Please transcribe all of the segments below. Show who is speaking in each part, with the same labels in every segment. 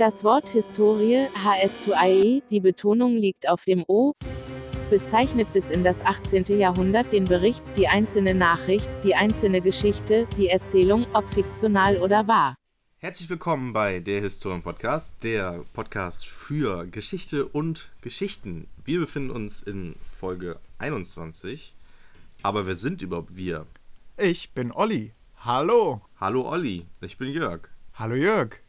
Speaker 1: Das Wort Historie, HS2IE, die Betonung liegt auf dem O, bezeichnet bis in das 18. Jahrhundert den Bericht, die einzelne Nachricht, die einzelne Geschichte, die Erzählung, ob fiktional oder wahr.
Speaker 2: Herzlich willkommen bei der Historien Podcast, der Podcast für Geschichte und Geschichten. Wir befinden uns in Folge 21. Aber wer sind überhaupt wir?
Speaker 3: Ich bin Olli. Hallo.
Speaker 2: Hallo Olli, ich bin Jörg.
Speaker 3: Hallo Jörg.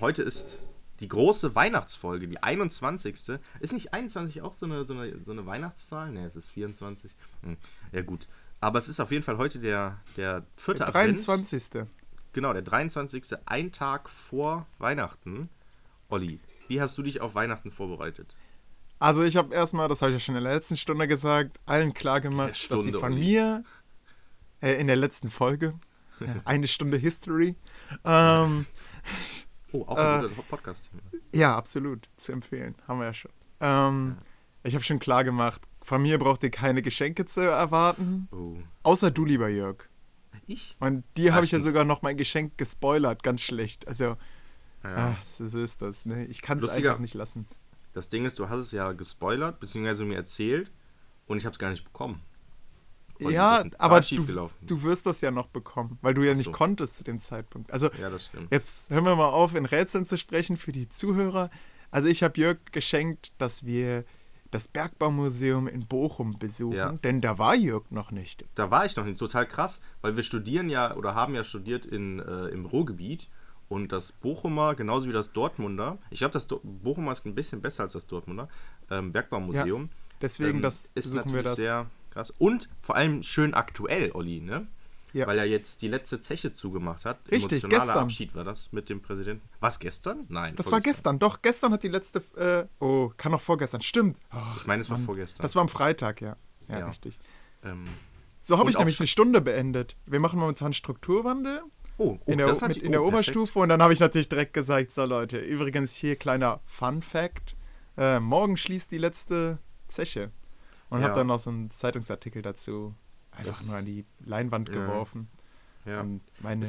Speaker 2: Heute ist die große Weihnachtsfolge, die 21. Ist nicht 21 auch so eine, so eine, so eine Weihnachtszahl? Ne, es ist 24. Hm. Ja, gut. Aber es ist auf jeden Fall heute der, der vierte
Speaker 3: der 23. Advent.
Speaker 2: Genau, der 23. Ein Tag vor Weihnachten. Olli, wie hast du dich auf Weihnachten vorbereitet?
Speaker 3: Also ich habe erstmal, das habe ich ja schon in der letzten Stunde gesagt, allen klar gemacht, Stunde, dass sie von Olli. mir äh, in der letzten Folge, eine Stunde History, ähm,
Speaker 2: Oh, auch ein äh, guter Podcast.
Speaker 3: Ja, absolut. Zu empfehlen. Haben wir ja schon. Ähm, ja. Ich habe schon klar gemacht, von mir braucht ihr keine Geschenke zu erwarten. Oh. Außer du, lieber Jörg.
Speaker 2: Ich?
Speaker 3: Und dir habe ich ja sogar noch mein Geschenk gespoilert, ganz schlecht. Also, ja. ach, so ist das. Ne? Ich kann es einfach nicht lassen.
Speaker 2: Das Ding ist, du hast es ja gespoilert, beziehungsweise mir erzählt und ich habe es gar nicht bekommen.
Speaker 3: Und ja, aber du, du, wirst das ja noch bekommen, weil du ja nicht so. konntest zu dem Zeitpunkt. Also
Speaker 2: ja, das stimmt.
Speaker 3: jetzt hören wir mal auf, in Rätseln zu sprechen für die Zuhörer. Also ich habe Jörg geschenkt, dass wir das Bergbaumuseum in Bochum besuchen, ja. denn da war Jörg noch nicht.
Speaker 2: Da war ich noch nicht. Total krass, weil wir studieren ja oder haben ja studiert in, äh, im Ruhrgebiet und das Bochumer, genauso wie das Dortmunder, ich glaube, das Do Bochumer ist ein bisschen besser als das Dortmunder, ähm, Bergbaumuseum. Ja,
Speaker 3: deswegen, ähm, das
Speaker 2: ist besuchen wir das. sehr Krass. Und vor allem schön aktuell, Olli, ne? Ja. Weil er jetzt die letzte Zeche zugemacht hat.
Speaker 3: Richtig, Emotionaler gestern.
Speaker 2: Abschied war das mit dem Präsidenten. Was gestern? Nein.
Speaker 3: Das war gestern. Doch, gestern hat die letzte. Äh, oh, kann auch vorgestern. Stimmt.
Speaker 2: Oh, ich meine, es war vorgestern.
Speaker 3: Das war am Freitag, ja. Ja, ja. richtig. Ähm, so habe ich nämlich eine Stunde beendet. Wir machen momentan Strukturwandel.
Speaker 2: Oh, oh
Speaker 3: in der, mit, in der oh, Oberstufe und dann habe ich natürlich direkt gesagt, so Leute, übrigens hier kleiner Fun Fact, äh, morgen schließt die letzte Zeche. Und ja. habe dann noch so einen Zeitungsartikel dazu einfach das, nur an die Leinwand ja. geworfen. Ja. Und meine,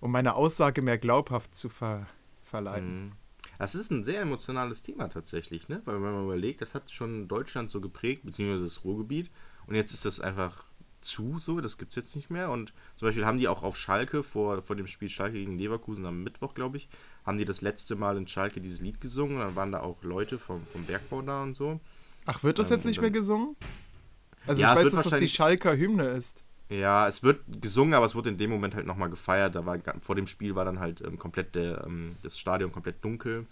Speaker 3: um meine Aussage mehr glaubhaft zu ver, verleiten.
Speaker 2: Mhm. Das ist ein sehr emotionales Thema tatsächlich, ne? Weil wenn man überlegt, das hat schon Deutschland so geprägt, beziehungsweise das Ruhrgebiet. Und jetzt ist das einfach zu so, das gibt es jetzt nicht mehr. Und zum Beispiel haben die auch auf Schalke vor, vor dem Spiel Schalke gegen Leverkusen am Mittwoch, glaube ich, haben die das letzte Mal in Schalke dieses Lied gesungen. Dann waren da auch Leute vom, vom Bergbau da und so.
Speaker 3: Ach, wird das ähm, jetzt nicht mehr gesungen? Also ja, ich weiß, dass das die Schalker Hymne ist.
Speaker 2: Ja, es wird gesungen, aber es wurde in dem Moment halt nochmal gefeiert. Da war vor dem Spiel war dann halt ähm, komplett der, ähm, das Stadion komplett dunkel.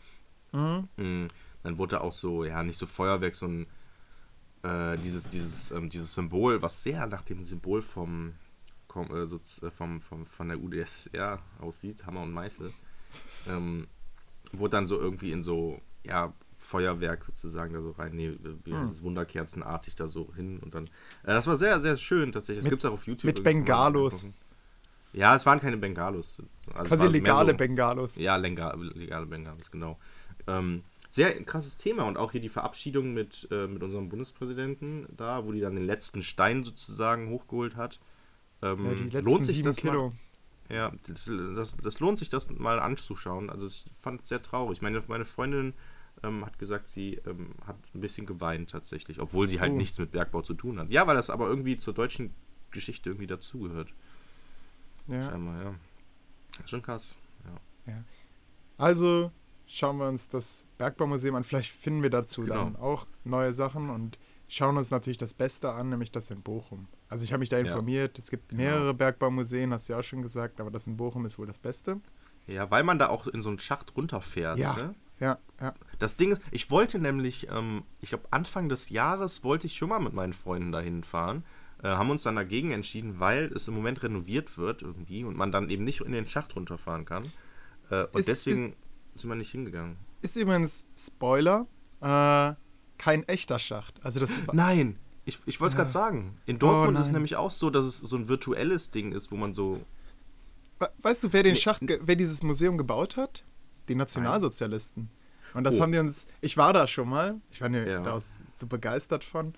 Speaker 2: Mhm. Mhm. Dann wurde auch so, ja, nicht so Feuerwerk, so ein äh, dieses, dieses, ähm, dieses Symbol, was sehr nach dem Symbol vom, kom, äh, so, äh, vom, vom, von der UdSSR aussieht, Hammer und Meißel, ähm, wurde dann so irgendwie in so, ja, Feuerwerk sozusagen da so rein, nee, wie hm. Wunderkerzenartig da so hin und dann. Äh, das war sehr, sehr schön tatsächlich. Das gibt es auch auf YouTube.
Speaker 3: Mit Bengalos.
Speaker 2: Ja, es waren keine Bengalos.
Speaker 3: Also Quasi legale so, Bengalos.
Speaker 2: Ja, legale, legale Bengalos, genau. Ähm, sehr krasses Thema und auch hier die Verabschiedung mit, äh, mit unserem Bundespräsidenten da, wo die dann den letzten Stein sozusagen hochgeholt hat.
Speaker 3: Ähm, ja, die letzten lohnt sich das Kilo.
Speaker 2: Mal, ja, das, das, das, lohnt sich, das mal anzuschauen. Also ich fand es sehr traurig. Meine, meine Freundin ähm, hat gesagt, sie ähm, hat ein bisschen geweint tatsächlich, obwohl sie halt oh. nichts mit Bergbau zu tun hat. Ja, weil das aber irgendwie zur deutschen Geschichte irgendwie dazugehört. Ja. Scheinbar, ja. Schon krass. Ja.
Speaker 3: ja. Also schauen wir uns das Bergbaumuseum an. Vielleicht finden wir dazu genau. dann auch neue Sachen und schauen uns natürlich das Beste an, nämlich das in Bochum. Also ich habe mich da informiert. Ja. Es gibt genau. mehrere genau. Bergbaumuseen, hast du ja auch schon gesagt, aber das in Bochum ist wohl das Beste.
Speaker 2: Ja, weil man da auch in so einen Schacht runterfährt.
Speaker 3: Ja,
Speaker 2: ne?
Speaker 3: Ja, ja.
Speaker 2: Das Ding ist, ich wollte nämlich, ähm, ich glaube Anfang des Jahres wollte ich schon mal mit meinen Freunden dahin fahren. Äh, haben uns dann dagegen entschieden, weil es im Moment renoviert wird irgendwie und man dann eben nicht in den Schacht runterfahren kann. Äh, und ist, deswegen ist, sind wir nicht hingegangen.
Speaker 3: Ist übrigens Spoiler, äh, kein echter Schacht. Also das
Speaker 2: Nein, ich, ich wollte es ja. gerade sagen. In Dortmund oh, ist es nämlich auch so, dass es so ein virtuelles Ding ist, wo man so.
Speaker 3: Weißt du, wer den Schacht, wer dieses Museum gebaut hat? Die Nationalsozialisten. Und das oh. haben die uns, ich war da schon mal, ich war ja. da so begeistert von.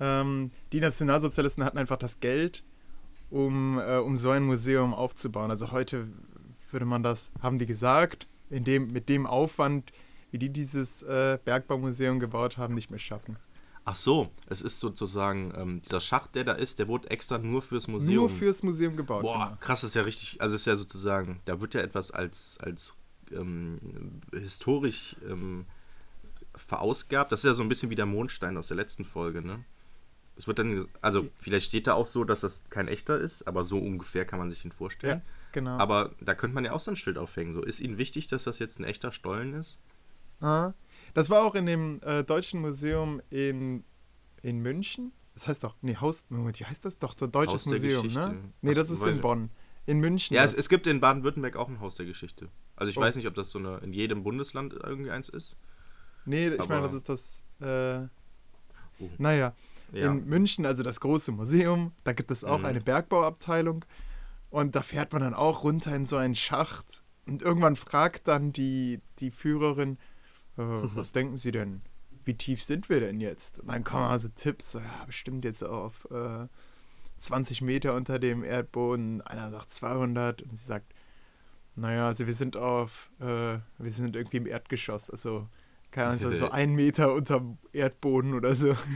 Speaker 3: Ähm, die Nationalsozialisten hatten einfach das Geld, um, äh, um so ein Museum aufzubauen. Also heute würde man das, haben die gesagt, in dem, mit dem Aufwand, wie die dieses äh, Bergbaumuseum gebaut haben, nicht mehr schaffen.
Speaker 2: Ach so, es ist sozusagen, ähm, dieser Schacht, der da ist, der wurde extra nur fürs Museum.
Speaker 3: Nur fürs Museum gebaut.
Speaker 2: Boah, genau. krass, das ist ja richtig, also ist ja sozusagen, da wird ja etwas als, als ähm, historisch ähm, verausgabt. Das ist ja so ein bisschen wie der Mondstein aus der letzten Folge, ne? Es wird dann, also vielleicht steht da auch so, dass das kein echter ist, aber so ungefähr kann man sich ihn vorstellen. Ja, genau. Aber da könnte man ja auch so ein Schild aufhängen. So, ist Ihnen wichtig, dass das jetzt ein echter Stollen ist?
Speaker 3: Ah, das war auch in dem äh, Deutschen Museum in, in München. Das heißt doch, nee, Haus, Moment, wie heißt das? Doch, der Deutsches Museum, ne? Nee, das ist in Bonn. In München.
Speaker 2: Ja, es, es, gibt in Baden-Württemberg auch ein Haus der Geschichte. Also ich oh. weiß nicht, ob das so eine in jedem Bundesland irgendwie eins ist.
Speaker 3: Nee, ich meine, das ist das. Äh, uh. Naja, ja. in München, also das große Museum, da gibt es auch mhm. eine Bergbauabteilung. Und da fährt man dann auch runter in so einen Schacht. Und irgendwann fragt dann die, die Führerin, äh, was denken Sie denn? Wie tief sind wir denn jetzt? Und dann kommen also Tipps, so, ja, bestimmt jetzt auf äh, 20 Meter unter dem Erdboden. Einer sagt 200 und sie sagt, naja, also wir sind auf, äh, wir sind irgendwie im Erdgeschoss, also keine Ahnung, so, ein Meter unter Erdboden oder so.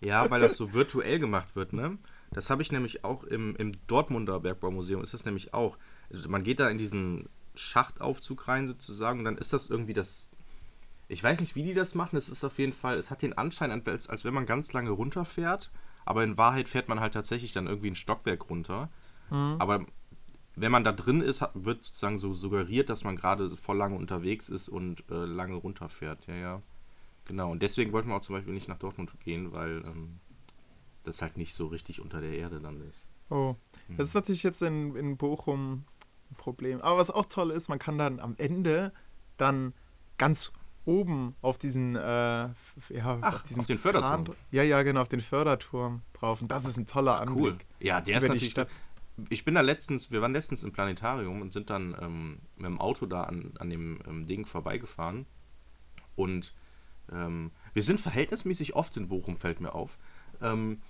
Speaker 2: Ja, weil das so virtuell gemacht wird, ne? Das habe ich nämlich auch im, im Dortmunder Bergbaumuseum, ist das nämlich auch. Also man geht da in diesen Schachtaufzug rein sozusagen und dann ist das irgendwie das ich weiß nicht, wie die das machen. Es ist auf jeden Fall, es hat den Anschein, als, als wenn man ganz lange runterfährt. Aber in Wahrheit fährt man halt tatsächlich dann irgendwie ein Stockwerk runter. Mhm. Aber wenn man da drin ist, wird sozusagen so suggeriert, dass man gerade voll lange unterwegs ist und äh, lange runterfährt. Ja, ja. Genau. Und deswegen wollten wir auch zum Beispiel nicht nach Dortmund gehen, weil ähm, das halt nicht so richtig unter der Erde dann ist.
Speaker 3: Oh, mhm. das ist natürlich jetzt in, in Bochum ein Problem. Aber was auch toll ist, man kann dann am Ende dann ganz oben auf diesen, äh, ja,
Speaker 2: Ach,
Speaker 3: auf diesen
Speaker 2: auf den Förderturm.
Speaker 3: Kran, ja, ja, genau, auf den Förderturm drauf. Und das ist ein toller Anblick. Cool.
Speaker 2: Ja, der ist natürlich. Ich bin da letztens, wir waren letztens im Planetarium und sind dann ähm, mit dem Auto da an, an dem ähm, Ding vorbeigefahren. Und ähm, wir sind verhältnismäßig oft in Bochum, fällt mir auf. Ähm,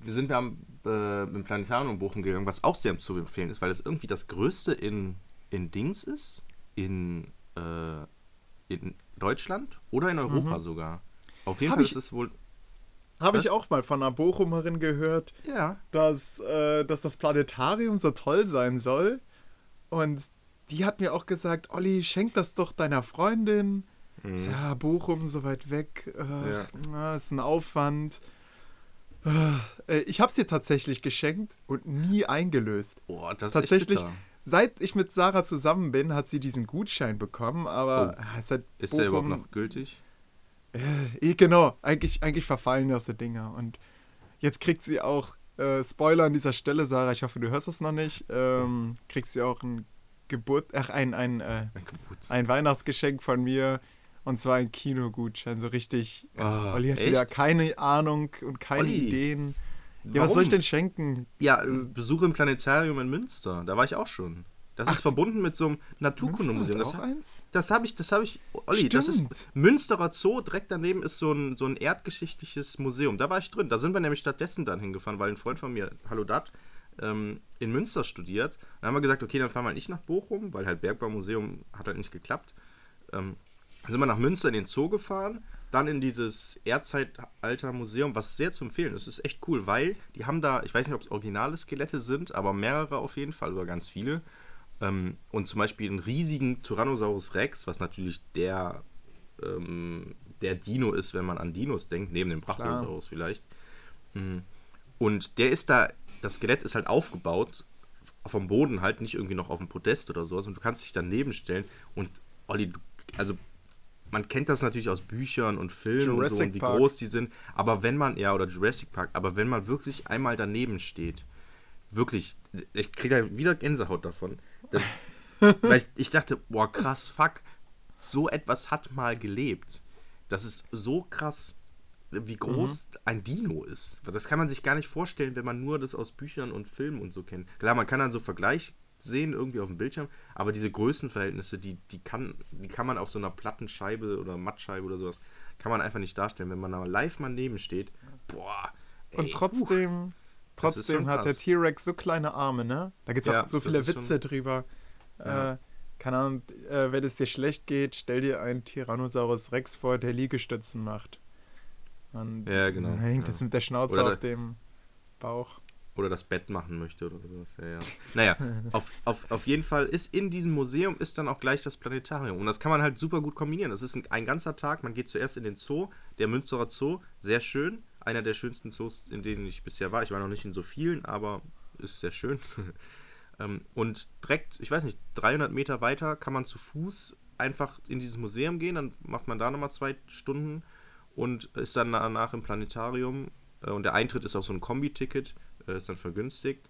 Speaker 2: wir sind da äh, im Planetarium in Bochum gegangen, was auch sehr zu empfehlen ist, weil es irgendwie das größte in, in Dings ist, in äh, in Deutschland oder in Europa mhm. sogar. Auf jeden
Speaker 3: Hab
Speaker 2: Fall
Speaker 3: ich,
Speaker 2: ist es wohl.
Speaker 3: Habe ich auch mal von einer Bochumerin gehört,
Speaker 2: ja.
Speaker 3: dass, äh, dass das Planetarium so toll sein soll. Und die hat mir auch gesagt, Olli, schenk das doch deiner Freundin. Mhm. Ja, Bochum so weit weg. Äh, ja. na, ist ein Aufwand. Äh, ich habe sie tatsächlich geschenkt und nie eingelöst.
Speaker 2: Boah, das
Speaker 3: tatsächlich,
Speaker 2: ist echt
Speaker 3: seit ich mit Sarah zusammen bin, hat sie diesen Gutschein bekommen, aber
Speaker 2: oh. ist, halt ist der überhaupt noch gültig?
Speaker 3: Äh, genau, eigentlich, eigentlich verfallen das so Dinger. Und jetzt kriegt sie auch, äh, Spoiler an dieser Stelle, Sarah, ich hoffe, du hörst das noch nicht, ähm, kriegt sie auch ein Geburt, ach, ein, ein, äh, ein, ein, Weihnachtsgeschenk von mir. Und zwar ein Kinogutschein, so richtig.
Speaker 2: Oh,
Speaker 3: Olli hat echt? wieder keine Ahnung und keine Olli. Ideen. Warum? Ja, was soll ich denn schenken?
Speaker 2: Ja, Besuch im Planetarium in Münster. Da war ich auch schon. Das Ach, ist verbunden mit so einem Naturkundemuseum. Das, das habe ich, das habe ich, Olli, Stimmt. das ist Münsterer Zoo, direkt daneben ist so ein, so ein erdgeschichtliches Museum. Da war ich drin. Da sind wir nämlich stattdessen dann hingefahren, weil ein Freund von mir, Hallo Dat, ähm, in Münster studiert. Dann haben wir gesagt, okay, dann fahren wir nicht nach Bochum, weil halt Bergbaumuseum hat halt nicht geklappt. Ähm, sind wir nach Münster in den Zoo gefahren dann in dieses Erdzeitalter-Museum, was sehr zu empfehlen ist. Das ist echt cool, weil die haben da, ich weiß nicht, ob es originale Skelette sind, aber mehrere auf jeden Fall oder ganz viele. Ähm, und zum Beispiel einen riesigen Tyrannosaurus Rex, was natürlich der, ähm, der Dino ist, wenn man an Dinos denkt, neben dem Brachiosaurus vielleicht. Mhm. Und der ist da, das Skelett ist halt aufgebaut, vom Boden halt, nicht irgendwie noch auf dem Podest oder sowas. Und du kannst dich daneben stellen und Olli, du, also man kennt das natürlich aus Büchern und Filmen Jurassic und so und wie Park. groß die sind. Aber wenn man, ja, oder Jurassic Park, aber wenn man wirklich einmal daneben steht, wirklich, ich kriege da wieder Gänsehaut davon. Das, weil ich, ich dachte, boah, krass, fuck, so etwas hat mal gelebt. Das ist so krass, wie groß mhm. ein Dino ist. Das kann man sich gar nicht vorstellen, wenn man nur das aus Büchern und Filmen und so kennt. Klar, man kann dann so Vergleich sehen irgendwie auf dem Bildschirm, aber diese Größenverhältnisse, die, die, kann, die kann man auf so einer Plattenscheibe oder Mattscheibe oder sowas, kann man einfach nicht darstellen. Wenn man da live mal neben steht, boah.
Speaker 3: Ey, Und trotzdem, uh, trotzdem hat der T-Rex so kleine Arme, ne? Da gibt es ja, auch so viele Witze drüber. Ja. Äh, keine Ahnung, äh, wenn es dir schlecht geht, stell dir einen Tyrannosaurus Rex vor, der Liegestützen macht. Und
Speaker 2: ja, genau.
Speaker 3: Dann hängt
Speaker 2: ja.
Speaker 3: jetzt mit der Schnauze
Speaker 2: Oder
Speaker 3: auf dem Bauch.
Speaker 2: Oder das Bett machen möchte oder sowas. Ja, ja. Naja, auf, auf, auf jeden Fall ist in diesem Museum ist dann auch gleich das Planetarium. Und das kann man halt super gut kombinieren. Das ist ein, ein ganzer Tag. Man geht zuerst in den Zoo, der Münsterer Zoo. Sehr schön. Einer der schönsten Zoos, in denen ich bisher war. Ich war noch nicht in so vielen, aber ist sehr schön. Ähm, und direkt, ich weiß nicht, 300 Meter weiter kann man zu Fuß einfach in dieses Museum gehen. Dann macht man da nochmal zwei Stunden und ist dann danach im Planetarium. Äh, und der Eintritt ist auch so ein Kombi-Ticket, ist dann vergünstigt.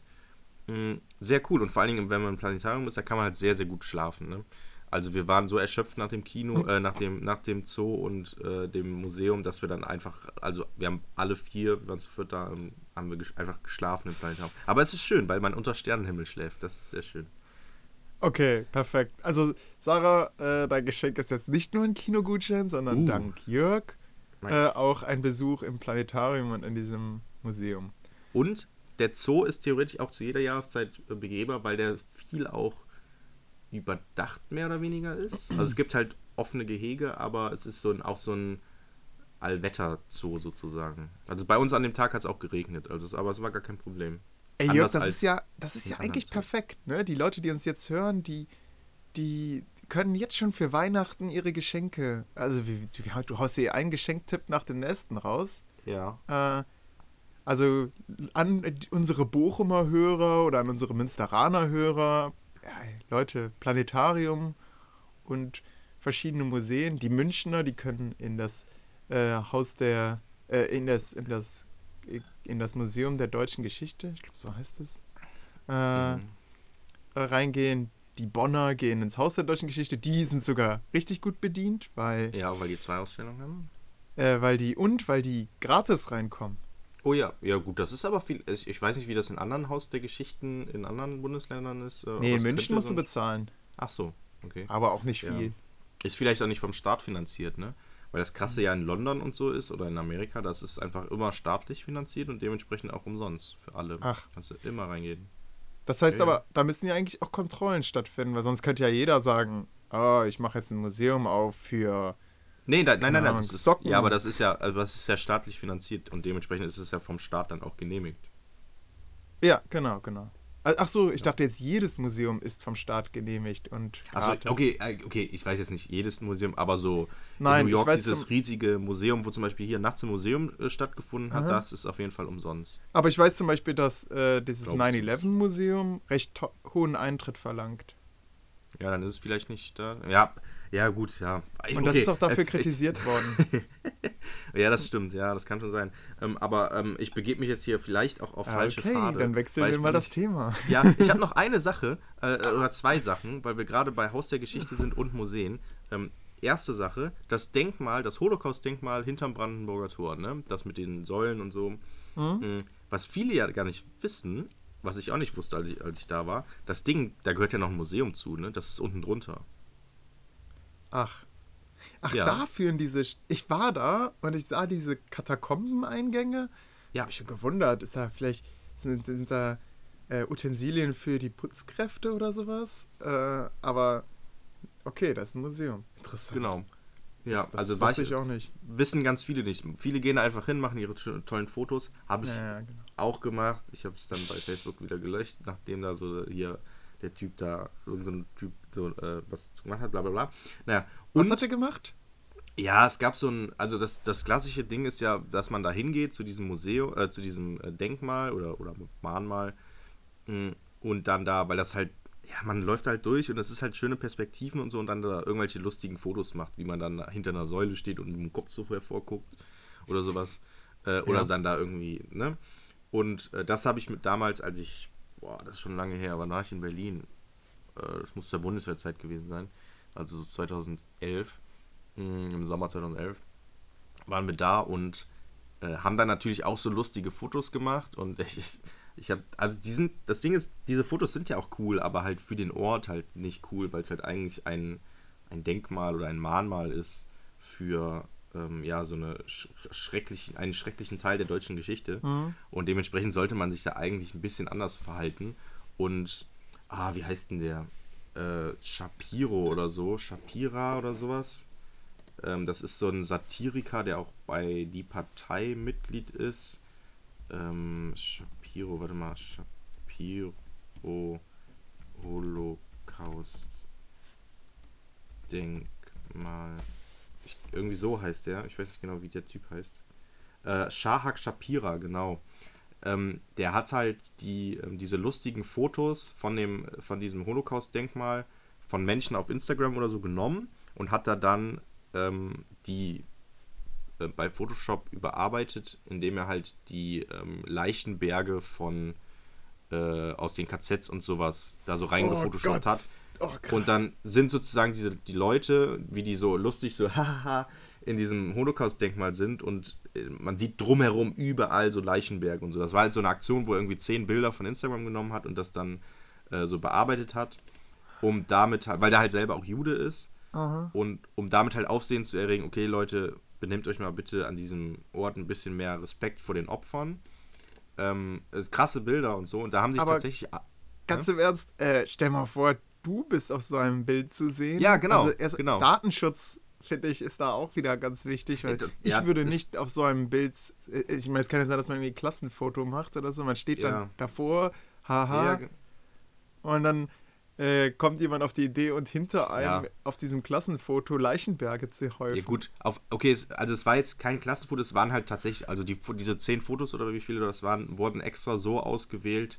Speaker 2: Mm, sehr cool und vor allen Dingen, wenn man im Planetarium ist, da kann man halt sehr, sehr gut schlafen. Ne? Also wir waren so erschöpft nach dem Kino, äh, nach, dem, nach dem Zoo und äh, dem Museum, dass wir dann einfach, also wir haben alle vier, wir waren zu viert da, ähm, haben wir ges einfach geschlafen im Planetarium. Aber es ist schön, weil man unter Sternenhimmel schläft. Das ist sehr schön.
Speaker 3: Okay, perfekt. Also Sarah, äh, dein Geschenk ist jetzt nicht nur ein Kinogutschein, sondern
Speaker 2: Uh.
Speaker 3: dank Jörg äh,
Speaker 2: Nice.
Speaker 3: auch ein Besuch im Planetarium und in diesem Museum.
Speaker 2: Und der Zoo ist theoretisch auch zu jeder Jahreszeit äh, begehbar, weil der viel auch überdacht mehr oder weniger ist. Also es gibt halt offene Gehege, aber es ist so ein, auch so ein Allwetter-Zoo sozusagen. Also bei uns an dem Tag hat es auch geregnet, also es, aber es war gar kein Problem.
Speaker 3: Ey Jörg, das ist ja, das ist ja eigentlich
Speaker 2: Zoos.
Speaker 3: perfekt, ne? Die Leute, die uns jetzt hören, die, die können jetzt schon für Weihnachten ihre Geschenke, also wie, wie, du haust dir einen Geschenktipp nach dem nächsten raus.
Speaker 2: Ja.
Speaker 3: Äh, also an unsere Bochumer Hörer oder an unsere Münsteraner Hörer, ja, Leute, Planetarium und verschiedene Museen. Die Münchner, die können in das äh, Haus der, äh, in das, in das, in das Museum der deutschen Geschichte, ich glaube, so heißt es, äh,
Speaker 2: Mhm.
Speaker 3: reingehen. Die Bonner gehen ins Haus der deutschen Geschichte. Die sind sogar richtig gut bedient, weil,
Speaker 2: Ja, weil die zwei Ausstellungen haben.
Speaker 3: äh, weil die und weil die gratis reinkommen.
Speaker 2: Oh ja, ja gut, das ist aber viel. Ich weiß nicht, wie das in anderen Haus der Geschichten in anderen Bundesländern ist. äh,
Speaker 3: Nee, München musst du bezahlen.
Speaker 2: Ach so, okay.
Speaker 3: Aber auch nicht
Speaker 2: Ja.
Speaker 3: viel.
Speaker 2: Ist vielleicht auch nicht vom Staat finanziert, ne? Weil das krasse ja in London und so ist oder in Amerika, das ist einfach immer staatlich finanziert und dementsprechend auch umsonst für alle.
Speaker 3: Ach.
Speaker 2: Kannst du immer reingehen.
Speaker 3: Das heißt
Speaker 2: Ja, ja.
Speaker 3: aber, da müssen ja eigentlich auch Kontrollen stattfinden, weil sonst könnte ja jeder sagen, oh, ich mache jetzt ein Museum auf für.
Speaker 2: Nee, da, nein, nein, nein, das ist,
Speaker 3: Socken.
Speaker 2: ja, aber das ist ja, also das ist ja staatlich finanziert und dementsprechend ist es ja vom Staat dann auch genehmigt.
Speaker 3: Ja, genau, genau. Ach so, ich dachte jetzt, jedes Museum ist vom Staat genehmigt und.
Speaker 2: Achso, okay, äh, okay, ich weiß jetzt nicht jedes Museum, aber so
Speaker 3: Nein,
Speaker 2: in New York
Speaker 3: weiß
Speaker 2: dieses riesige Museum, wo zum Beispiel hier nachts im Museum äh, stattgefunden hat,
Speaker 3: Aha.
Speaker 2: das ist auf jeden Fall umsonst.
Speaker 3: Aber ich weiß zum Beispiel, dass äh, dieses
Speaker 2: Glaubst du?
Speaker 3: 9-11-Museum recht hohen Eintritt verlangt.
Speaker 2: Ja, dann ist es vielleicht nicht da. Ja, ja, gut, ja.
Speaker 3: Und das
Speaker 2: Okay,
Speaker 3: ist auch dafür
Speaker 2: äh,
Speaker 3: kritisiert worden.
Speaker 2: Ja, das stimmt, ja, das kann schon sein. Ähm, aber ähm, ich begebe mich jetzt hier vielleicht auch auf falsche
Speaker 3: okay,
Speaker 2: Pfade.
Speaker 3: dann wechseln wir
Speaker 2: ich
Speaker 3: mal das Thema.
Speaker 2: Ja, ich habe noch eine Sache, äh, oder zwei Sachen, weil wir gerade bei Haus der Geschichte sind und Museen. Ähm, erste Sache, das Denkmal, das Holocaust-Denkmal hinterm Brandenburger Tor, ne? Das mit den Säulen und so. Mhm. Was viele ja gar nicht wissen, was ich auch nicht wusste, als ich, als ich da war, das Ding, da gehört ja noch ein Museum zu, ne? Das ist unten drunter.
Speaker 3: Ach. Ach,
Speaker 2: Ja.
Speaker 3: da führen diese. Ich war da und ich sah diese Katakombeneingänge.
Speaker 2: Ja.
Speaker 3: Hab mich schon gewundert. Ist da vielleicht. Sind, sind da äh, Utensilien für die Putzkräfte oder sowas? Äh, aber. Okay, das ist ein Museum. Interessant.
Speaker 2: Genau. Ja,
Speaker 3: das, das
Speaker 2: also
Speaker 3: wusste
Speaker 2: ich,
Speaker 3: ich auch nicht.
Speaker 2: wissen ganz viele nicht. Viele gehen einfach hin, machen ihre to- tollen Fotos. Habe ich
Speaker 3: Ja, ja, genau.
Speaker 2: auch gemacht. Ich habe es dann bei Facebook wieder gelöscht, nachdem da so hier der Typ da, irgend so ein Typ so äh, was gemacht hat, bla bla bla. Naja,
Speaker 3: Was hat er gemacht?
Speaker 2: ja, es gab so ein, also das, das klassische Ding ist ja, dass man da hingeht zu diesem Museum, äh, zu diesem äh, Denkmal oder, oder Mahnmal mh, und dann da, weil das halt, ja, man läuft halt durch und das ist halt schöne Perspektiven und so und dann da irgendwelche lustigen Fotos macht, wie man dann hinter einer Säule steht und mit dem Kopf so hervorguckt oder sowas. Äh, oder
Speaker 3: Ja.
Speaker 2: dann da irgendwie, ne? Und äh, das habe ich mit damals, als ich, boah, das ist schon lange her, aber war ich in Berlin. Äh, das muss zur Bundeswehrzeit gewesen sein. Also so 2011, mh, im Sommer 2011, waren wir da und äh, haben dann natürlich auch so lustige Fotos gemacht und ich, ich habe, also die sind, das Ding ist, diese Fotos sind ja auch cool, aber halt für den Ort halt nicht cool, weil es halt eigentlich ein, ein Denkmal oder ein Mahnmal ist für ähm, ja so eine sch schrecklichen, einen schrecklichen Teil der deutschen Geschichte
Speaker 3: Mhm.
Speaker 2: und dementsprechend sollte man sich da eigentlich ein bisschen anders verhalten und ah, wie heißt denn der? äh, Shapiro oder so, Shapira oder sowas. Ähm, das ist so ein Satiriker, der auch bei Die Partei Mitglied ist. Ähm, Shapiro, warte mal, Shapiro Holocaust Denkmal. Ich, irgendwie so heißt der. Ich weiß nicht genau, wie der Typ heißt. Äh, Shahak Shapira, genau. Ähm, der hat halt die, ähm, diese lustigen Fotos von, dem, von diesem Holocaust-Denkmal von Menschen auf Instagram oder so genommen und hat da dann ähm, die äh, bei Photoshop überarbeitet, indem er halt die ähm, Leichenberge von äh, aus den KZs und sowas da so reingefotoshoppt oh hat. Oh, und dann sind sozusagen diese die Leute, wie die so lustig so haha in diesem Holocaust-Denkmal sind und äh, man sieht drumherum überall so Leichenberge und so. Das war halt so eine Aktion, wo er irgendwie zehn Bilder von Instagram genommen hat und das dann äh, so bearbeitet hat, um damit halt, weil der halt selber auch Jude ist Aha. und um damit halt Aufsehen zu erregen, okay Leute, benehmt euch mal bitte an diesem Ort ein bisschen mehr Respekt vor den Opfern. Ähm, krasse Bilder und so und da haben sich
Speaker 3: Aber
Speaker 2: tatsächlich...
Speaker 3: Ganz ja? im Ernst, äh, stell mal vor, du bist auf so einem Bild zu sehen.
Speaker 2: Ja, genau.
Speaker 3: Also
Speaker 2: genau.
Speaker 3: Datenschutz finde ich, ist da auch wieder ganz wichtig, weil ja, ich würde nicht auf so einem Bild, äh, ich meine, es kann ja sein, dass man irgendwie ein Klassenfoto macht oder so, man steht ja. dann davor, haha, ja. und dann äh, kommt jemand auf die Idee und hinter einem auf diesem Klassenfoto Leichenberge zu häufen. Ja
Speaker 2: gut, auf, okay, also es war jetzt kein Klassenfoto, es waren halt tatsächlich, also die, diese zehn Fotos oder wie viele das waren, wurden extra so ausgewählt,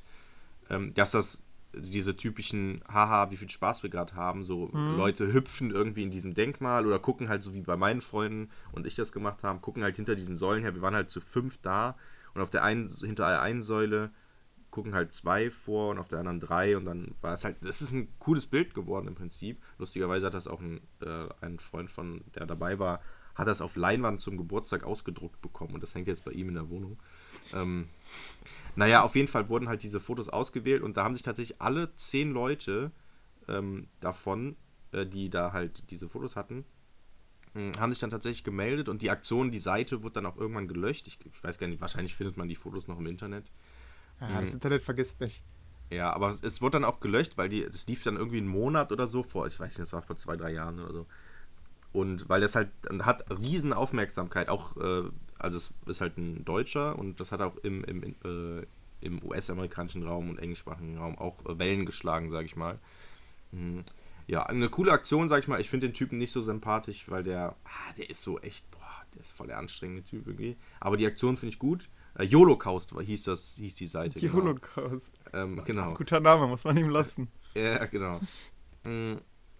Speaker 2: ähm, dass das diese typischen, haha, wie viel Spaß wir gerade haben, so mhm. Leute hüpfen irgendwie in diesem Denkmal oder gucken halt so wie bei meinen Freunden und ich das gemacht haben, gucken halt hinter diesen Säulen her. Wir waren halt zu fünf da und auf der einen, hinter der einen Säule gucken halt zwei vor und auf der anderen drei und dann war es halt, das ist ein cooles Bild geworden im Prinzip. Lustigerweise hat das auch ein, äh, ein Freund von, der dabei war, hat das auf Leinwand zum Geburtstag ausgedruckt bekommen und das hängt jetzt bei ihm in der Wohnung. Ähm, naja, auf jeden Fall wurden halt diese Fotos ausgewählt und da haben sich tatsächlich alle zehn Leute ähm, davon, äh, die da halt diese Fotos hatten, äh, haben sich dann tatsächlich gemeldet und die Aktion, die Seite wurde dann auch irgendwann gelöscht. Ich, ich weiß gar nicht, wahrscheinlich findet man die Fotos noch im Internet.
Speaker 3: Ja, das mhm. Internet vergisst nicht.
Speaker 2: Ja, aber es wurde dann auch gelöscht, weil die, das lief dann irgendwie einen Monat oder so vor, ich weiß nicht, das war vor zwei, drei Jahren oder so. Und weil das halt hat riesen Aufmerksamkeit, auch, äh, also es ist halt ein Deutscher und das hat auch im, im, äh, im US-amerikanischen Raum und englischsprachigen Raum auch äh, Wellen geschlagen, sage ich mal. Mhm. Ja, eine coole Aktion, sag ich mal. Ich finde den Typen nicht so sympathisch, weil der, ah, der ist so echt, boah, der ist voll der anstrengende Typ irgendwie. Aber die Aktion finde ich gut. Äh, Holocaust hieß das, hieß die Seite.
Speaker 3: Die genau. Holocaust.
Speaker 2: Ähm, genau.
Speaker 3: Guter Name, muss man ihm lassen.
Speaker 2: Ja, genau.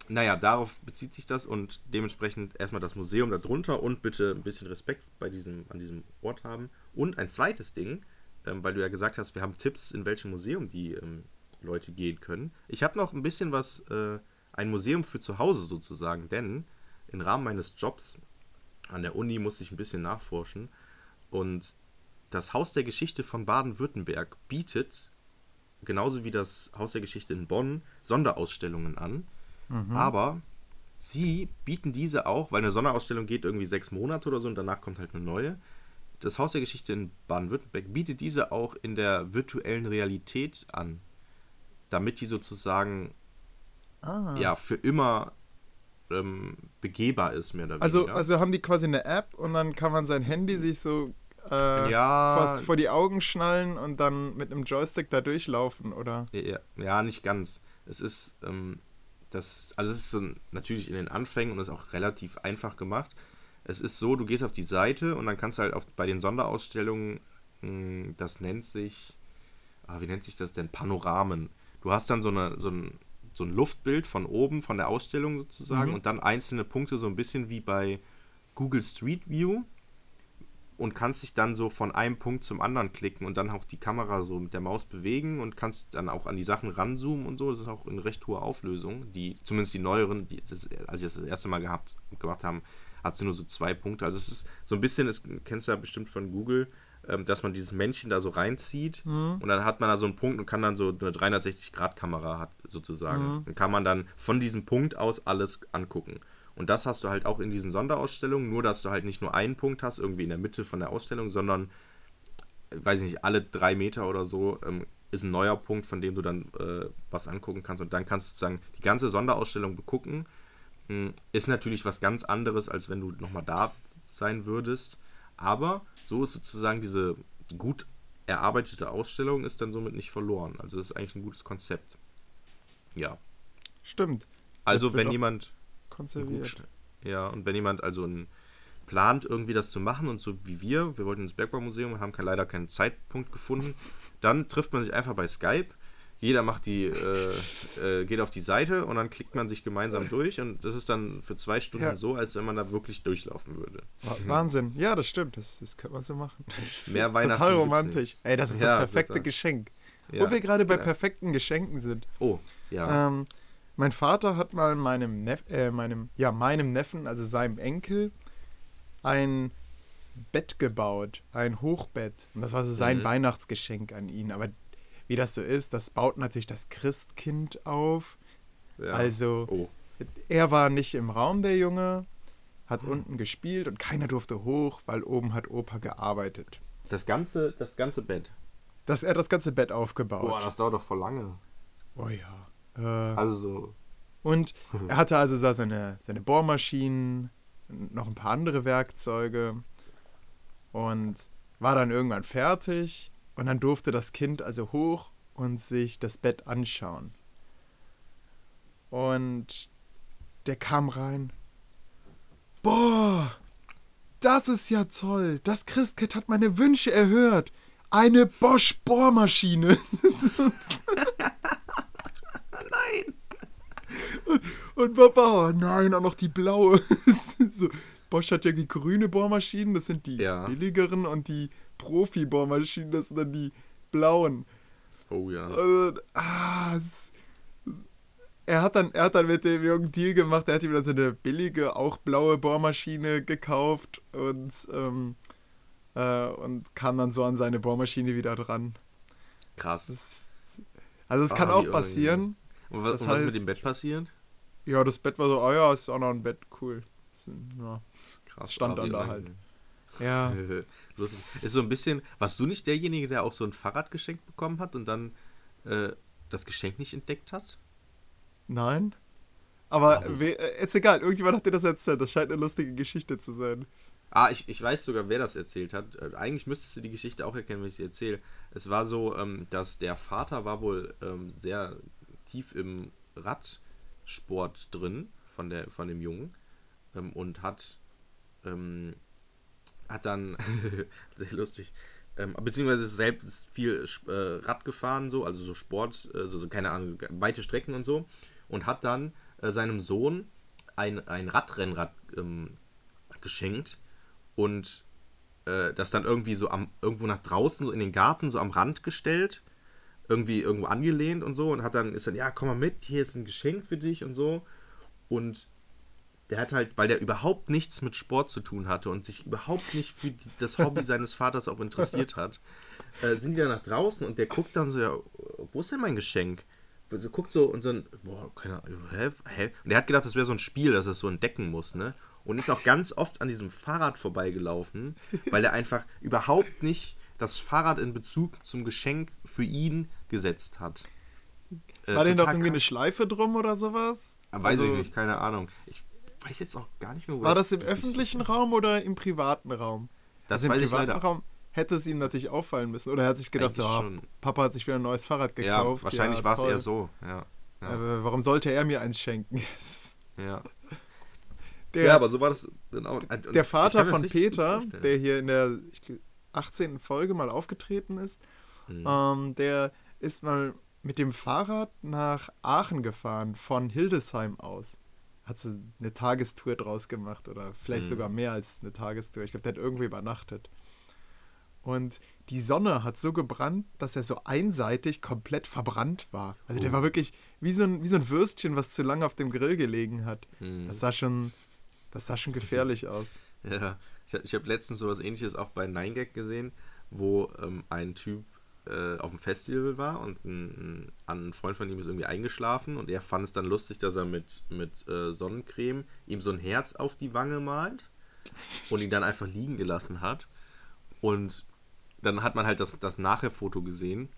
Speaker 2: Naja, darauf bezieht sich das und dementsprechend erstmal das Museum darunter und bitte ein bisschen Respekt bei diesem, an diesem Ort haben. Und ein zweites Ding, ähm, weil du ja gesagt hast, wir haben Tipps, in welchem Museum die ähm, Leute gehen können. Ich habe noch ein bisschen was, äh, ein Museum für zu Hause sozusagen, denn im Rahmen meines Jobs an der Uni musste ich ein bisschen nachforschen und das Haus der Geschichte von Baden-Württemberg bietet, genauso wie das Haus der Geschichte in Bonn, Sonderausstellungen an Mhm. Aber sie bieten diese auch, weil eine Sonderausstellung geht irgendwie sechs Monate oder so und danach kommt halt eine neue. Das Haus der Geschichte in Baden-Württemberg bietet diese auch in der virtuellen Realität an, damit die sozusagen ah. ja für immer ähm, begehbar ist, mehr oder
Speaker 3: also, weniger. Also haben die quasi eine App und dann kann man sein Handy sich so äh, ja, vor die Augen schnallen und dann mit einem Joystick da durchlaufen, oder?
Speaker 2: Ja, ja nicht ganz. Es ist, ähm, das, also es ist so natürlich in den Anfängen und ist auch relativ einfach gemacht. Es ist so, du gehst auf die Seite und dann kannst du halt auf, bei den Sonderausstellungen, hm, das nennt sich, ah, wie nennt sich das denn? Panoramen. Du hast dann so, eine, so, ein, so ein Luftbild von oben, von der Ausstellung sozusagen mhm. und dann einzelne Punkte, so ein bisschen wie bei Google Street View und kannst dich dann so von einem Punkt zum anderen klicken und dann auch die Kamera so mit der Maus bewegen und kannst dann auch an die Sachen ranzoomen und so. Das ist auch in recht hoher Auflösung. Die, zumindest die neueren, die das, als sie das, das erste Mal gehabt, gemacht haben, hat sie nur so zwei Punkte. Also es ist so ein bisschen, das kennst du ja bestimmt von Google, ähm, dass man dieses Männchen da so reinzieht mhm. und dann hat man da so einen Punkt und kann dann so eine 360-Grad-Kamera hat sozusagen. Mhm. Dann kann man dann von diesem Punkt aus alles angucken. Und das hast du halt auch in diesen Sonderausstellungen, nur dass du halt nicht nur einen Punkt hast, irgendwie in der Mitte von der Ausstellung, sondern, weiß ich nicht, alle drei Meter oder so ähm, ist ein neuer Punkt, von dem du dann äh, was angucken kannst. Und dann kannst du sozusagen die ganze Sonderausstellung begucken. Hm, ist natürlich was ganz anderes, als wenn du nochmal da sein würdest. Aber so ist sozusagen diese gut erarbeitete Ausstellung ist dann somit nicht verloren. Also das ist eigentlich ein gutes Konzept. Ja.
Speaker 3: Stimmt.
Speaker 2: Also wenn jemand
Speaker 3: konserviert.
Speaker 2: Ja, und wenn jemand also ein, plant, irgendwie das zu machen und so wie wir, wir wollten ins Bergbaumuseum und haben leider keinen Zeitpunkt gefunden, dann trifft man sich einfach bei Skype. Jeder macht die, äh, äh, geht auf die Seite und dann klickt man sich gemeinsam durch und das ist dann für zwei Stunden
Speaker 3: Ja.
Speaker 2: so, als wenn man da wirklich durchlaufen würde.
Speaker 3: Wa- Wahnsinn. Ja, das stimmt. Das, das könnte man so machen.
Speaker 2: Mehr Weihnachten.
Speaker 3: Total romantisch. Ey, das ist
Speaker 2: Ja,
Speaker 3: das perfekte
Speaker 2: total.
Speaker 3: Geschenk.
Speaker 2: nicht.
Speaker 3: Wo wir gerade bei
Speaker 2: ja.
Speaker 3: perfekten Geschenken sind.
Speaker 2: Oh, ja.
Speaker 3: Ähm, mein Vater hat mal meinem, Neff, äh, meinem, ja, meinem Neffen, also seinem Enkel, ein Bett gebaut, ein Hochbett. Und das war so sein
Speaker 2: Mhm.
Speaker 3: Weihnachtsgeschenk an ihn. Aber wie das so ist, das baut natürlich das Christkind auf.
Speaker 2: ja.
Speaker 3: Also
Speaker 2: Oh,
Speaker 3: er war nicht im Raum, der Junge, hat
Speaker 2: Hm.
Speaker 3: unten gespielt und keiner durfte hoch, weil oben hat Opa gearbeitet.
Speaker 2: das ganze, das ganze Bett.
Speaker 3: Dass er das ganze Bett aufgebaut.
Speaker 2: Boah, das dauert doch voll lange.
Speaker 3: oh ja. Äh,
Speaker 2: Also so.
Speaker 3: Und er hatte also da seine, seine Bohrmaschinen, noch ein paar andere Werkzeuge und war dann irgendwann fertig und dann durfte das Kind also hoch und sich das Bett anschauen. Und der kam rein. Boah, das ist ja toll. Das Christkind hat meine Wünsche erhört. Eine Bosch Bohrmaschine. Und Papa, oh nein, auch noch die blaue. so, Bosch hat ja die grüne Bohrmaschinen, das sind die
Speaker 2: Ja.
Speaker 3: billigeren und die Profi-Bohrmaschinen, das sind dann die blauen.
Speaker 2: Oh ja.
Speaker 3: Und, ah, es, er, hat dann, er hat dann mit dem Jungen Deal gemacht, er hat ihm dann so eine billige, auch blaue Bohrmaschine gekauft und, ähm, äh, und kam dann so an seine Bohrmaschine wieder dran.
Speaker 2: Krass.
Speaker 3: Das, also es kann auch passieren.
Speaker 2: Und was,
Speaker 3: das
Speaker 2: und was mit
Speaker 3: heißt-
Speaker 2: dem Bett passiert?
Speaker 3: Ja, das Bett war so, oh ja, ist auch noch ein Bett, cool. Das, ja.
Speaker 2: Krass.
Speaker 3: stand
Speaker 2: ah,
Speaker 3: dann da halt. ja.
Speaker 2: Lustig. Ist so ein bisschen, warst du nicht derjenige, der auch so ein Fahrrad geschenkt bekommen hat und dann äh, das Geschenk nicht entdeckt hat?
Speaker 3: Nein. Aber we, äh, ist egal, irgendjemand hat dir das erzählt. Das scheint eine lustige Geschichte zu sein.
Speaker 2: Ah, ich, ich weiß sogar, wer das erzählt hat. Äh, eigentlich müsstest du die Geschichte auch erkennen, wenn ich sie erzähle. Es war so, ähm, dass der Vater war wohl ähm, sehr tief im Radsport drin von, der, von dem Jungen ähm, und hat, ähm, hat dann, sehr lustig, ähm, beziehungsweise selbst viel äh, Rad gefahren, so, also so Sport, äh, so, so, keine Ahnung, weite Strecken und so und hat dann äh, seinem Sohn ein, ein Radrennrad ähm, geschenkt und äh, das dann irgendwie so am irgendwo nach draußen so in den Garten so am Rand gestellt irgendwie irgendwo angelehnt und so und hat dann ist dann ja komm mal mit hier ist ein Geschenk für dich und so und der hat halt weil der überhaupt nichts mit Sport zu tun hatte und sich überhaupt nicht für die, das Hobby seines Vaters auch interessiert hat äh, sind die dann nach draußen und der guckt dann so ja wo ist denn mein Geschenk so, guckt so und dann, boah, keine Ahnung, hä? hä? Und er hat gedacht, das wäre so ein Spiel, dass er es so entdecken muss, ne? Und ist auch ganz oft an diesem Fahrrad vorbeigelaufen, weil er einfach überhaupt nicht das Fahrrad in Bezug zum Geschenk für ihn gesetzt hat. Äh,
Speaker 3: War denn doch
Speaker 2: total
Speaker 3: irgendwie eine. Schleife drum oder sowas?
Speaker 2: Weiß
Speaker 3: Also,
Speaker 2: ich nicht, keine Ahnung. Ich weiß jetzt auch gar nicht mehr, wo
Speaker 3: War das
Speaker 2: ich-
Speaker 3: im öffentlichen Raum oder im privaten Raum?
Speaker 2: Das
Speaker 3: also im
Speaker 2: ich
Speaker 3: privaten. Raum hätte es ihm natürlich auffallen müssen. Oder er hat sich gedacht, so, ah,
Speaker 2: schon.
Speaker 3: Papa hat sich wieder ein neues Fahrrad
Speaker 2: Ja,
Speaker 3: gekauft.
Speaker 2: wahrscheinlich
Speaker 3: ja,
Speaker 2: war es eher so. Ja, ja,
Speaker 3: Aber warum sollte er mir eins schenken?
Speaker 2: ja.
Speaker 3: Der,
Speaker 2: ja, aber so war das dann auch. Und
Speaker 3: der
Speaker 2: ich
Speaker 3: Vater von Peter, der hier in der ich, 18. Folge mal aufgetreten ist,
Speaker 2: Mhm.
Speaker 3: ähm, der ist mal mit dem Fahrrad nach Aachen gefahren, von Hildesheim aus. Hat sie eine Tagestour draus gemacht oder vielleicht
Speaker 2: Mhm.
Speaker 3: sogar mehr als eine Tagestour. Ich glaube, der hat irgendwie übernachtet. Und die Sonne hat so gebrannt, dass er so einseitig komplett verbrannt war. Also der
Speaker 2: Oh.
Speaker 3: war wirklich wie so, ein, wie so ein Würstchen, was zu lange auf dem Grill gelegen hat.
Speaker 2: Mhm.
Speaker 3: Das sah schon, das sah schon gefährlich aus.
Speaker 2: Ja, ich, ich habe letztens sowas ähnliches auch bei 9gag gesehen, wo ähm, ein Typ äh, auf dem Festival war und ein, ein Freund von ihm ist irgendwie eingeschlafen und er fand es dann lustig, dass er mit, mit äh, Sonnencreme ihm so ein Herz auf die Wange malt und ihn dann einfach liegen gelassen hat. Und dann hat man halt das, das Nachher-Foto gesehen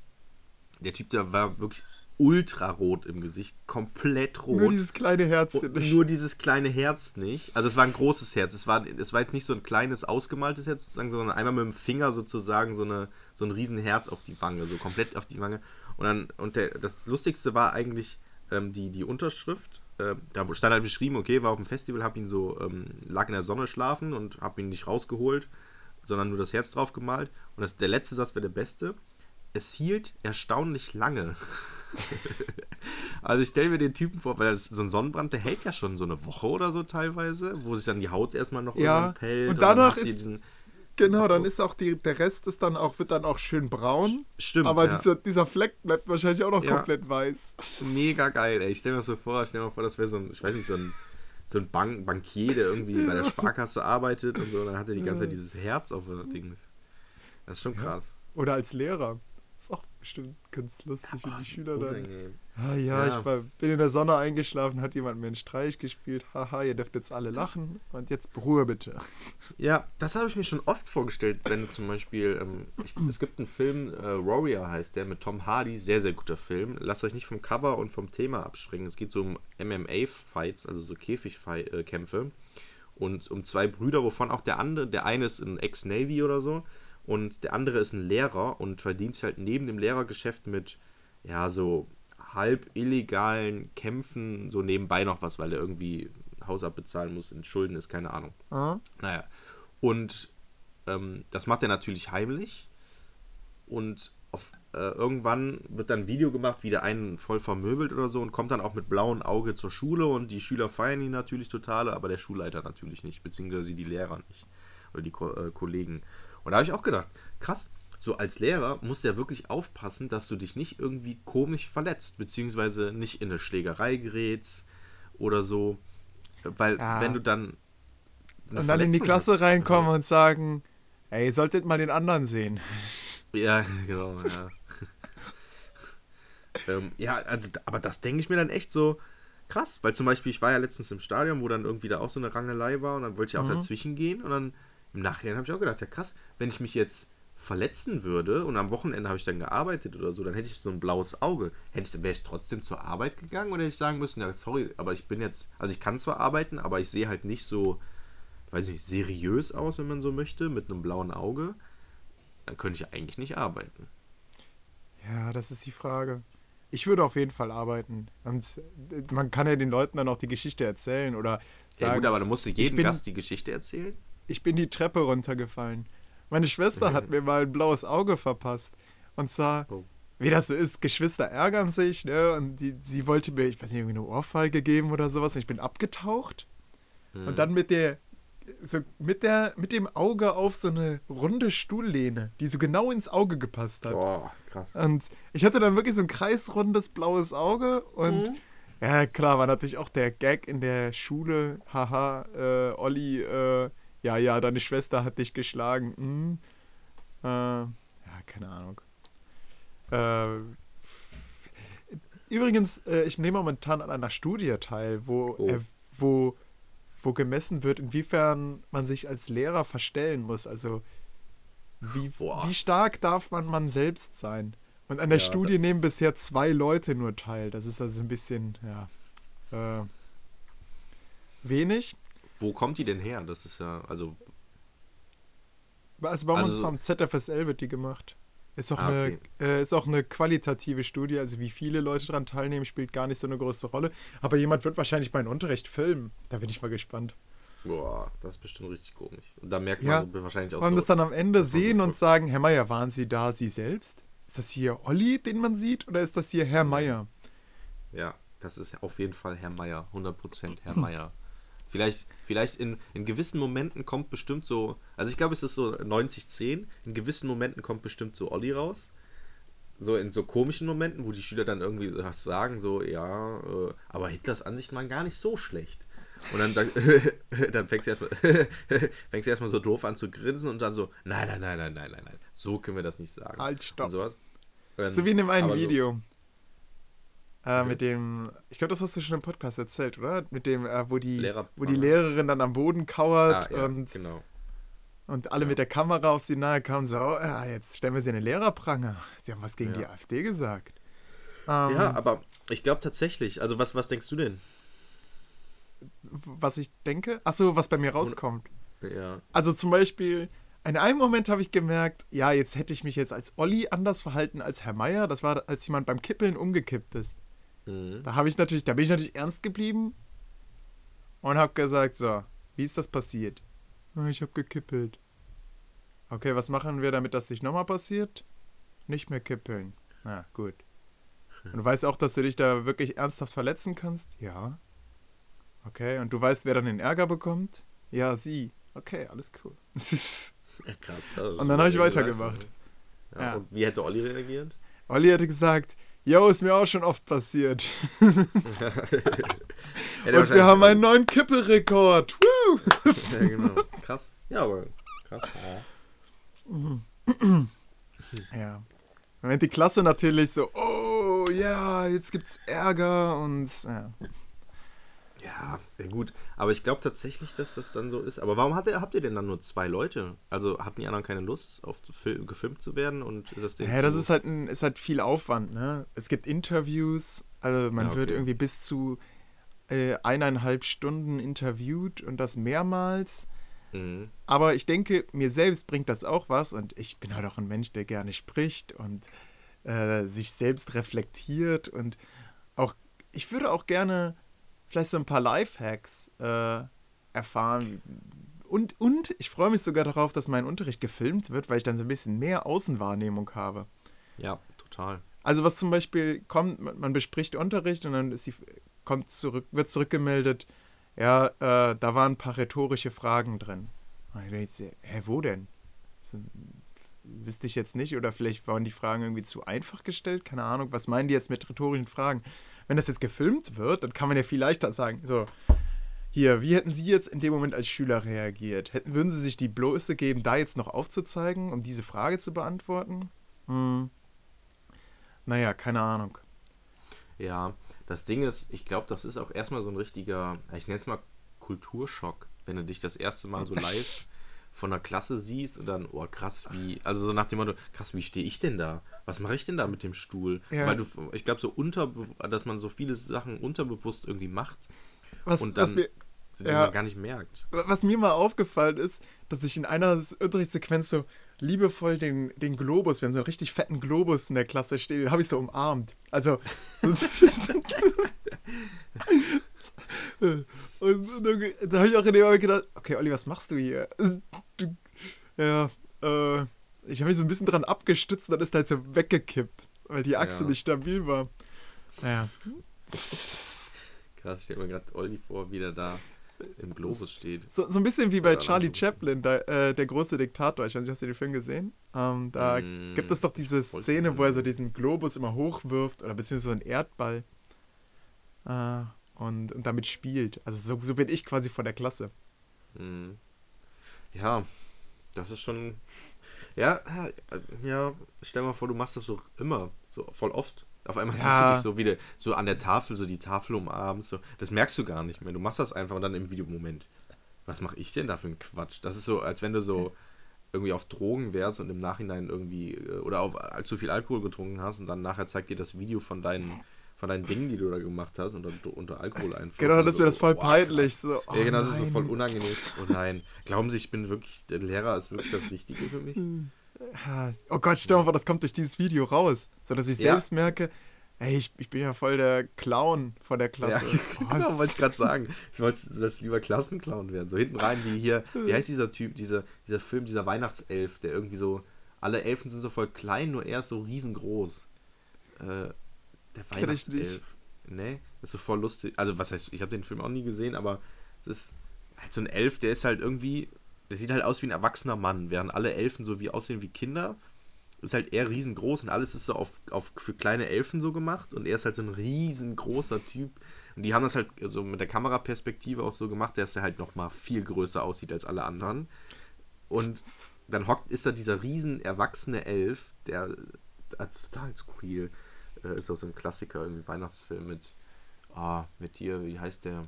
Speaker 2: der Typ, der war wirklich ultra rot im Gesicht, komplett rot.
Speaker 3: Nur dieses kleine Herz
Speaker 2: nicht. Nur dieses kleine Herz nicht. Also es war ein großes Herz. Es war, es war jetzt nicht so ein kleines, ausgemaltes Herz sozusagen, sondern einmal mit dem Finger sozusagen so, eine, so ein Riesenherz auf die Wange, so komplett auf die Wange. Und dann, und der, das Lustigste war eigentlich ähm, die, die Unterschrift. Äh, da stand halt beschrieben, okay, war auf dem Festival, hab ihn so, ähm, lag in der Sonne schlafen und hab ihn nicht rausgeholt, sondern nur das Herz drauf gemalt. Und das, der letzte Satz wäre der beste. Es hielt erstaunlich lange. also ich stelle mir den Typen vor, weil das, so ein Sonnenbrand, der hält ja schon so eine Woche oder so teilweise, wo sich dann die Haut erstmal noch
Speaker 3: ja, pellt. Und danach und ist, genau, dann ist auch die, der Rest ist dann auch, wird dann auch schön braun.
Speaker 2: Stimmt.
Speaker 3: Aber ja. dieser, dieser Fleck bleibt wahrscheinlich auch noch ja. komplett weiß.
Speaker 2: Mega geil, ey. Ich stelle mir das so vor, ich stelle mir vor, das wäre so ein, ich weiß nicht, so ein so ein Bank Bankier, der irgendwie bei der Sparkasse arbeitet und so, und dann hat er die ganze Zeit dieses Herz auf Dings. Das ist schon krass.
Speaker 3: Oder als Lehrer. Ist auch bestimmt ganz lustig, wie die Schüler dann. Ah ja, ja, ich war, bin in der Sonne eingeschlafen, hat jemand mir einen Streich gespielt. Haha, ihr dürft jetzt alle lachen. Und jetzt Ruhe bitte.
Speaker 2: Ja, das habe ich mir schon oft vorgestellt, wenn du zum Beispiel. Ähm, ich, es gibt einen Film, äh, Warrior heißt der, mit Tom Hardy, sehr, sehr guter Film. Lasst euch nicht vom Cover und vom Thema abspringen. Es geht so um MMA-Fights, also so Käfigkämpfe. Und um zwei Brüder, wovon auch der andere, der eine ist ein Ex-Navy oder so und der andere ist ein Lehrer und verdient sich halt neben dem Lehrergeschäft mit, ja, so halb illegalen Kämpfen so nebenbei noch was, weil er irgendwie Haus abbezahlen muss, in Schulden ist, keine Ahnung.
Speaker 3: Aha.
Speaker 2: Naja. Und ähm, das macht er natürlich heimlich. Und auf, äh, irgendwann wird dann ein Video gemacht, wie der einen voll vermöbelt oder so und kommt dann auch mit blauem Auge zur Schule und die Schüler feiern ihn natürlich total, aber der Schulleiter natürlich nicht, beziehungsweise die Lehrer nicht. Oder die Ko äh, Kollegen. Und da habe ich auch gedacht, krass, so als Lehrer musst du ja wirklich aufpassen, dass du dich nicht irgendwie komisch verletzt, beziehungsweise nicht in eine Schlägerei gerätst oder so. Weil ja. wenn du dann.
Speaker 3: Und dann in die Klasse hast, reinkommen und sagen, ey, ihr solltet mal den anderen sehen.
Speaker 2: Ja, genau, ja. ähm, ja, also, aber das denke ich mir dann echt so krass, weil zum Beispiel, ich war ja letztens im Stadion, wo dann irgendwie da auch so eine Rangelei war und dann wollte ich auch mhm. dazwischen gehen und dann im Nachhinein habe ich auch gedacht, ja krass, wenn ich mich jetzt verletzen würde und am Wochenende habe ich dann gearbeitet oder so, dann hätte ich so ein blaues Auge. Hätte wäre ich trotzdem zur Arbeit gegangen oder hätte ich sagen müssen, ja, sorry, aber ich bin jetzt, also ich kann zwar arbeiten, aber ich sehe halt nicht so, weiß nicht, seriös aus, wenn man so möchte, mit einem blauen Auge. Dann könnte ich eigentlich nicht arbeiten.
Speaker 3: Ja, das ist die Frage. Ich würde auf jeden Fall arbeiten. Und man kann ja den Leuten dann auch die Geschichte erzählen oder sagen. Ja gut,
Speaker 2: aber dann musst du jedem Gast die Geschichte erzählen
Speaker 3: ich bin die Treppe runtergefallen. Meine Schwester hat mir mal ein blaues Auge verpasst. Und zwar, oh. wie das so ist, Geschwister ärgern sich, ne? Und die, sie wollte mir, ich weiß nicht, irgendwie eine Ohrfeige geben oder sowas. Und ich bin abgetaucht. Hm. Und dann mit der, so mit der, mit dem Auge auf so eine runde Stuhllehne, die so genau ins Auge gepasst hat.
Speaker 2: Boah, krass.
Speaker 3: Und ich hatte dann wirklich so ein kreisrundes blaues Auge und mhm. ja, klar, war natürlich auch der Gag in der Schule. Haha, äh, Olli, äh, ja, ja, deine Schwester hat dich geschlagen. Hm. Äh, ja, keine Ahnung. Äh, übrigens, äh, ich nehme momentan an einer Studie teil, wo, oh. wo, wo gemessen wird, inwiefern man sich als Lehrer verstellen muss. Also, wie, wie stark darf man man selbst sein? Und an der ja, Studie nehmen bisher zwei Leute nur teil. Das ist also ein bisschen, ja, äh, wenig.
Speaker 2: Wo kommt die denn her? Das ist ja, also.
Speaker 3: Also bei uns also, am ZFSL wird die gemacht. Ist auch, ah, eine, äh, ist auch eine qualitative Studie, also wie viele Leute daran teilnehmen, spielt gar nicht so eine große Rolle. Aber jemand wird wahrscheinlich meinen Unterricht filmen. Da bin ich mal gespannt.
Speaker 2: Boah, das ist bestimmt richtig komisch. Und da merkt man
Speaker 3: ja,
Speaker 2: wahrscheinlich auch
Speaker 3: man
Speaker 2: so.
Speaker 3: das dann am Ende sehen und sagen, Herr Meier, waren Sie da Sie selbst? Ist das hier Olli, den man sieht, oder ist das hier Herr Meier?
Speaker 2: Ja, das ist auf jeden Fall Herr Meier, 100% Herr Meier. Vielleicht, vielleicht in, in gewissen Momenten kommt bestimmt so, also ich glaube, es ist so 90-10, in gewissen Momenten kommt bestimmt so Olli raus. So in so komischen Momenten, wo die Schüler dann irgendwie was sagen, so, ja, äh, aber Hitlers Ansicht waren gar nicht so schlecht. Und dann, dann, dann fängst du erstmal fängst du erstmal so doof an zu grinsen und dann so, nein, nein, nein, nein, nein, nein, nein, so können wir das nicht sagen.
Speaker 3: Halt, stopp. so wie in dem einen Video. So, äh, okay. Mit dem, ich glaube, das hast du schon im Podcast erzählt, oder? Mit dem, äh, wo, die, Lehrer, wo die Lehrerin dann am Boden kauert ah, ja, und.
Speaker 2: Genau.
Speaker 3: Und alle ja. mit der Kamera auf sie nahe kamen, so, ja, jetzt stellen wir sie in den Lehrerpranger. Sie haben was gegen die AfD gesagt.
Speaker 2: Ähm, ja, aber ich glaube tatsächlich, also was, was denkst du denn?
Speaker 3: Was ich denke? Achso, was bei mir rauskommt. Ja. Also zum Beispiel, in einem Moment habe ich gemerkt, ja, jetzt hätte ich mich jetzt als Olli anders verhalten als Herr Meier. Das war, als jemand beim Kippeln umgekippt ist. Mhm. Da habe ich natürlich, da bin ich natürlich ernst geblieben und habe gesagt, so, wie ist das passiert? Ich habe gekippelt. Okay, was machen wir, damit das nicht nochmal passiert? Nicht mehr kippeln. Na, gut. Und du weißt auch, dass du dich da wirklich ernsthaft verletzen kannst? Ja. Okay, und du weißt, wer dann den Ärger bekommt? Ja, sie. Okay, alles cool. ja, krass. Also und dann habe ich weitergemacht.
Speaker 2: Ja, ja. Und wie hätte Olli reagiert?
Speaker 3: Olli hätte gesagt, Jo, ist mir auch schon oft passiert. und wir haben einen neuen Kippelrekord.
Speaker 2: Ja, genau. Krass. Ja, aber krass.
Speaker 3: Ja. ja. Wenn die Klasse natürlich so, oh ja, jetzt gibt's Ärger und ja.
Speaker 2: Ja, gut. Aber ich glaube tatsächlich, dass das dann so ist. Aber warum hat ihr, habt ihr denn dann nur zwei Leute? Also hatten die anderen keine Lust, auf gefilmt zu werden? Und ist das
Speaker 3: Ding Ja, das ist halt, ein, ist halt viel Aufwand. Ne? Es gibt Interviews, also man ja, okay. wird irgendwie bis zu äh, eineinhalb Stunden interviewt und das mehrmals. Mhm. Aber ich denke, mir selbst bringt das auch was und ich bin halt auch ein Mensch, der gerne spricht und äh, sich selbst reflektiert und auch, ich würde auch gerne vielleicht so ein paar Lifehacks äh, erfahren. Und, und ich freue mich sogar darauf, dass mein Unterricht gefilmt wird, weil ich dann so ein bisschen mehr Außenwahrnehmung habe.
Speaker 2: Ja, total.
Speaker 3: Also was zum Beispiel kommt, man bespricht Unterricht und dann ist die, kommt zurück, wird zurückgemeldet, ja, äh, da waren ein paar rhetorische Fragen drin. Und ich denke, hä, wo denn? Wüsste ich jetzt nicht. Oder vielleicht waren die Fragen irgendwie zu einfach gestellt. Keine Ahnung. Was meinen die jetzt mit rhetorischen Fragen? wenn das jetzt gefilmt wird, dann kann man ja viel leichter sagen, so, hier, wie hätten Sie jetzt in dem Moment als Schüler reagiert? Hätten, würden Sie sich die Blöße geben, da jetzt noch aufzuzeigen, um diese Frage zu beantworten? Hm. Naja, keine Ahnung.
Speaker 2: Ja, das Ding ist, ich glaube, das ist auch erstmal so ein richtiger, ich nenne es mal Kulturschock, wenn du dich das erste Mal so live von der Klasse siehst und dann, oh krass, wie, also so nach dem Motto, krass, wie stehe ich denn da? Was mache ich denn da mit dem Stuhl? Ja. Weil du, ich glaube, so unter, dass man so viele Sachen unterbewusst irgendwie macht
Speaker 3: was, und dann was mir,
Speaker 2: ja, gar nicht merkt.
Speaker 3: Was mir mal aufgefallen ist, dass ich in einer Unterrichtssequenz so liebevoll den, den Globus, wenn so einen richtig fetten Globus in der Klasse steht, habe ich so umarmt. Also, so, und, und da habe ich auch in dem Moment gedacht, okay, Olli, was machst du hier? Ja, äh, ich habe mich so ein bisschen dran abgestützt und dann ist er halt so weggekippt, weil die Achse ja. nicht stabil war. Naja.
Speaker 2: Krass, ich stelle mir gerade Olli vor, wie der da im Globus steht.
Speaker 3: So, so ein bisschen wie bei Charlie Chaplin, da, äh, der große Diktator. Ich weiß nicht, hast du den Film gesehen? Ähm, da mm, gibt es doch diese Szene, wo er so diesen Globus immer hochwirft oder beziehungsweise so einen Erdball. Äh, und, und damit spielt. Also so, so bin ich quasi vor der Klasse.
Speaker 2: Mhm. Ja, das ist schon. Ja, ja, stell mal vor, du machst das so immer, so voll oft. Auf einmal ja. siehst du dich so wieder so an der Tafel, so die Tafel umarmst. So. Das merkst du gar nicht mehr. Du machst das einfach und dann im Videomoment. Was mache ich denn da für einen Quatsch? Das ist so, als wenn du so irgendwie auf Drogen wärst und im Nachhinein irgendwie äh, oder auf allzu viel Alkohol getrunken hast und dann nachher zeigt dir das Video von deinen von deinen Dingen, die du da gemacht hast, unter, unter Alkoholeinfluss.
Speaker 3: Genau, das wäre das voll peinlich. So,
Speaker 2: oh, ja, genau, das ist so voll unangenehm. Oh nein. Glauben Sie, ich bin wirklich, der Lehrer ist wirklich das Wichtige für mich?
Speaker 3: Oh Gott, stell mal vor, das kommt durch dieses Video raus. So dass ich ja. selbst merke, ey, ich, ich bin ja voll der Clown von der Klasse. Ja,
Speaker 2: oh, genau, wollte ich gerade sagen. Ich wollte lieber Klassenclown werden. So hinten rein, wie hier, wie heißt dieser Typ, dieser, dieser Film, dieser Weihnachtself, der irgendwie so, alle Elfen sind so voll klein, nur er ist so riesengroß. Äh, der Weihnachtself. Nee, das ist so voll lustig. Also, was heißt, ich habe den Film auch nie gesehen, aber es ist halt so ein Elf, der ist halt irgendwie, der sieht halt aus wie ein erwachsener Mann, während alle Elfen so wie aussehen wie Kinder. Ist halt eher riesengroß und alles ist so auf, auf für kleine Elfen so gemacht und er ist halt so ein riesengroßer Typ. Und die haben das halt so mit der Kameraperspektive auch so gemacht, dass er halt nochmal viel größer aussieht als alle anderen. Und dann hockt, ist da dieser riesen erwachsene Elf, der, total skurril äh, ist auch so ein Klassiker, irgendwie Weihnachtsfilm mit, ah, mit dir, wie heißt der?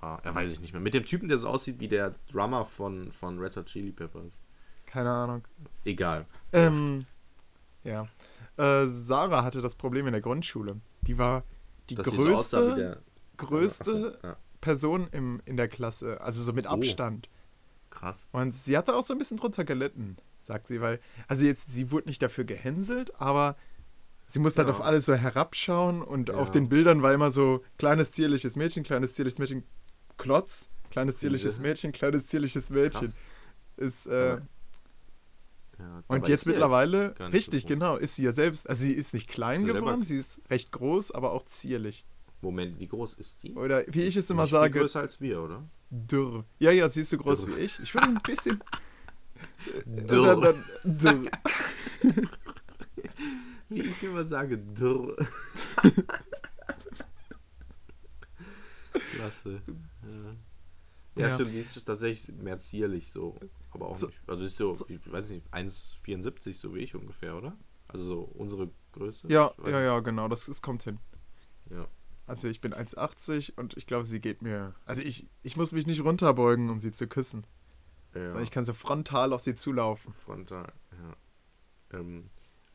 Speaker 2: Ah, er weiß ich nicht mehr. Mit dem Typen, der so aussieht wie der Drummer von, von Red Hot Chili Peppers.
Speaker 3: Keine Ahnung.
Speaker 2: Egal.
Speaker 3: Ähm, ja. Äh, Sarah hatte das Problem in der Grundschule. Die war die
Speaker 2: Dass so
Speaker 3: größte,
Speaker 2: wie der.
Speaker 3: größte
Speaker 2: so, ja,
Speaker 3: Person im, in der Klasse. Also so mit
Speaker 2: Oh.
Speaker 3: Abstand.
Speaker 2: krass.
Speaker 3: Und sie hatte auch so ein bisschen drunter gelitten, sagt sie, weil, also jetzt, sie wurde nicht dafür gehänselt, aber sie musste halt
Speaker 2: Ja.
Speaker 3: auf alles so herabschauen und
Speaker 2: Ja.
Speaker 3: auf den Bildern war immer so kleines zierliches Mädchen, kleines zierliches Mädchen, Klotz, kleines zierliches Mädchen, kleines zierliches Mädchen.
Speaker 2: Krass.
Speaker 3: Ist, äh,
Speaker 2: Aber- Ja,
Speaker 3: und jetzt
Speaker 2: ist
Speaker 3: mittlerweile,
Speaker 2: nicht
Speaker 3: richtig,
Speaker 2: so
Speaker 3: genau, ist sie ja selbst, also sie ist nicht klein
Speaker 2: Ist sie
Speaker 3: geworden, sie ist recht groß, aber auch zierlich.
Speaker 2: Moment, wie groß ist die?
Speaker 3: Oder wie ich es immer
Speaker 2: Nicht viel
Speaker 3: sage,
Speaker 2: größer als wir, oder?
Speaker 3: dürr. Ja, ja, sie ist so groß
Speaker 2: Dürr.
Speaker 3: wie ich. Ich würde ein bisschen.
Speaker 2: Dürr.
Speaker 3: Dürr.
Speaker 2: Wie ich immer sage, dürr. Klasse. Ja. ja,
Speaker 3: Ja.
Speaker 2: stimmt, die ist tatsächlich mehr zierlich so. Aber auch
Speaker 3: So-
Speaker 2: nicht. Also ist so, ich weiß nicht, 1,74 so wie ich ungefähr, oder? Also so unsere Größe.
Speaker 3: Ja, ja, ja, genau, das, das kommt hin.
Speaker 2: ja.
Speaker 3: Also ich bin 1,80 und ich glaube, sie geht mir. Also ich, ich muss mich nicht runterbeugen, um sie zu küssen.
Speaker 2: ja.
Speaker 3: Sondern ich kann so frontal auf sie zulaufen.
Speaker 2: Frontal, ja. Ähm,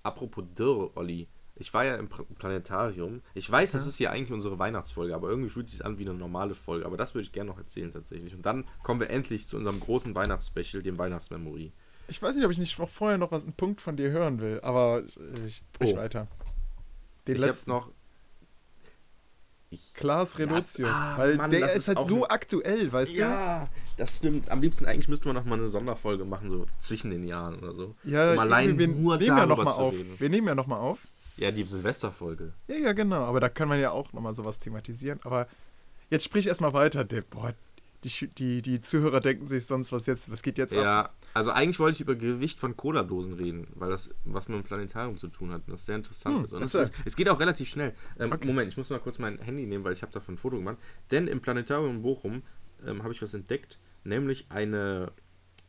Speaker 2: apropos Dürr, Olli. Ich war ja im Planetarium. Ich weiß, das ist hier eigentlich unsere Weihnachtsfolge, aber irgendwie fühlt es sich an wie eine normale Folge. Aber das würde ich gerne noch erzählen tatsächlich. Und dann kommen wir endlich zu unserem großen Weihnachtsspecial, dem Weihnachtsmemory.
Speaker 3: Ich weiß nicht, ob ich nicht noch vorher noch was einen Punkt von dir hören will, aber ich brich
Speaker 2: Oh.
Speaker 3: weiter. Den
Speaker 2: ich habe
Speaker 3: letzten.
Speaker 2: noch.
Speaker 3: Klaas Relotius.
Speaker 2: ah,
Speaker 3: weil
Speaker 2: Mann,
Speaker 3: der ist, halt so
Speaker 2: ein-
Speaker 3: aktuell, weißt
Speaker 2: ja, das stimmt. Am liebsten eigentlich müssten wir noch mal eine Sonderfolge machen, so zwischen den Jahren oder so.
Speaker 3: du? Ja,
Speaker 2: um allein
Speaker 3: wir
Speaker 2: nur
Speaker 3: nehmen ja noch mal auf.
Speaker 2: reden.
Speaker 3: Wir nehmen ja nochmal auf.
Speaker 2: Ja, die Silvesterfolge.
Speaker 3: Ja, ja, genau. Aber da kann man ja auch nochmal sowas thematisieren. Aber jetzt sprich erstmal weiter. Der, boah, die, die, die Zuhörer denken sich sonst, was jetzt, was geht jetzt ab?
Speaker 2: Ja, also eigentlich wollte ich über Gewicht von Cola-Dosen reden, weil das was mit dem Planetarium zu tun hat und das sehr interessant
Speaker 3: Hm,
Speaker 2: ist. Und es, ist, es geht auch relativ schnell. Ähm,
Speaker 3: Okay.
Speaker 2: Moment, ich muss mal kurz mein Handy nehmen, weil ich habe davon ein Foto gemacht. Denn im Planetarium Bochum ähm, habe ich was entdeckt, nämlich eine,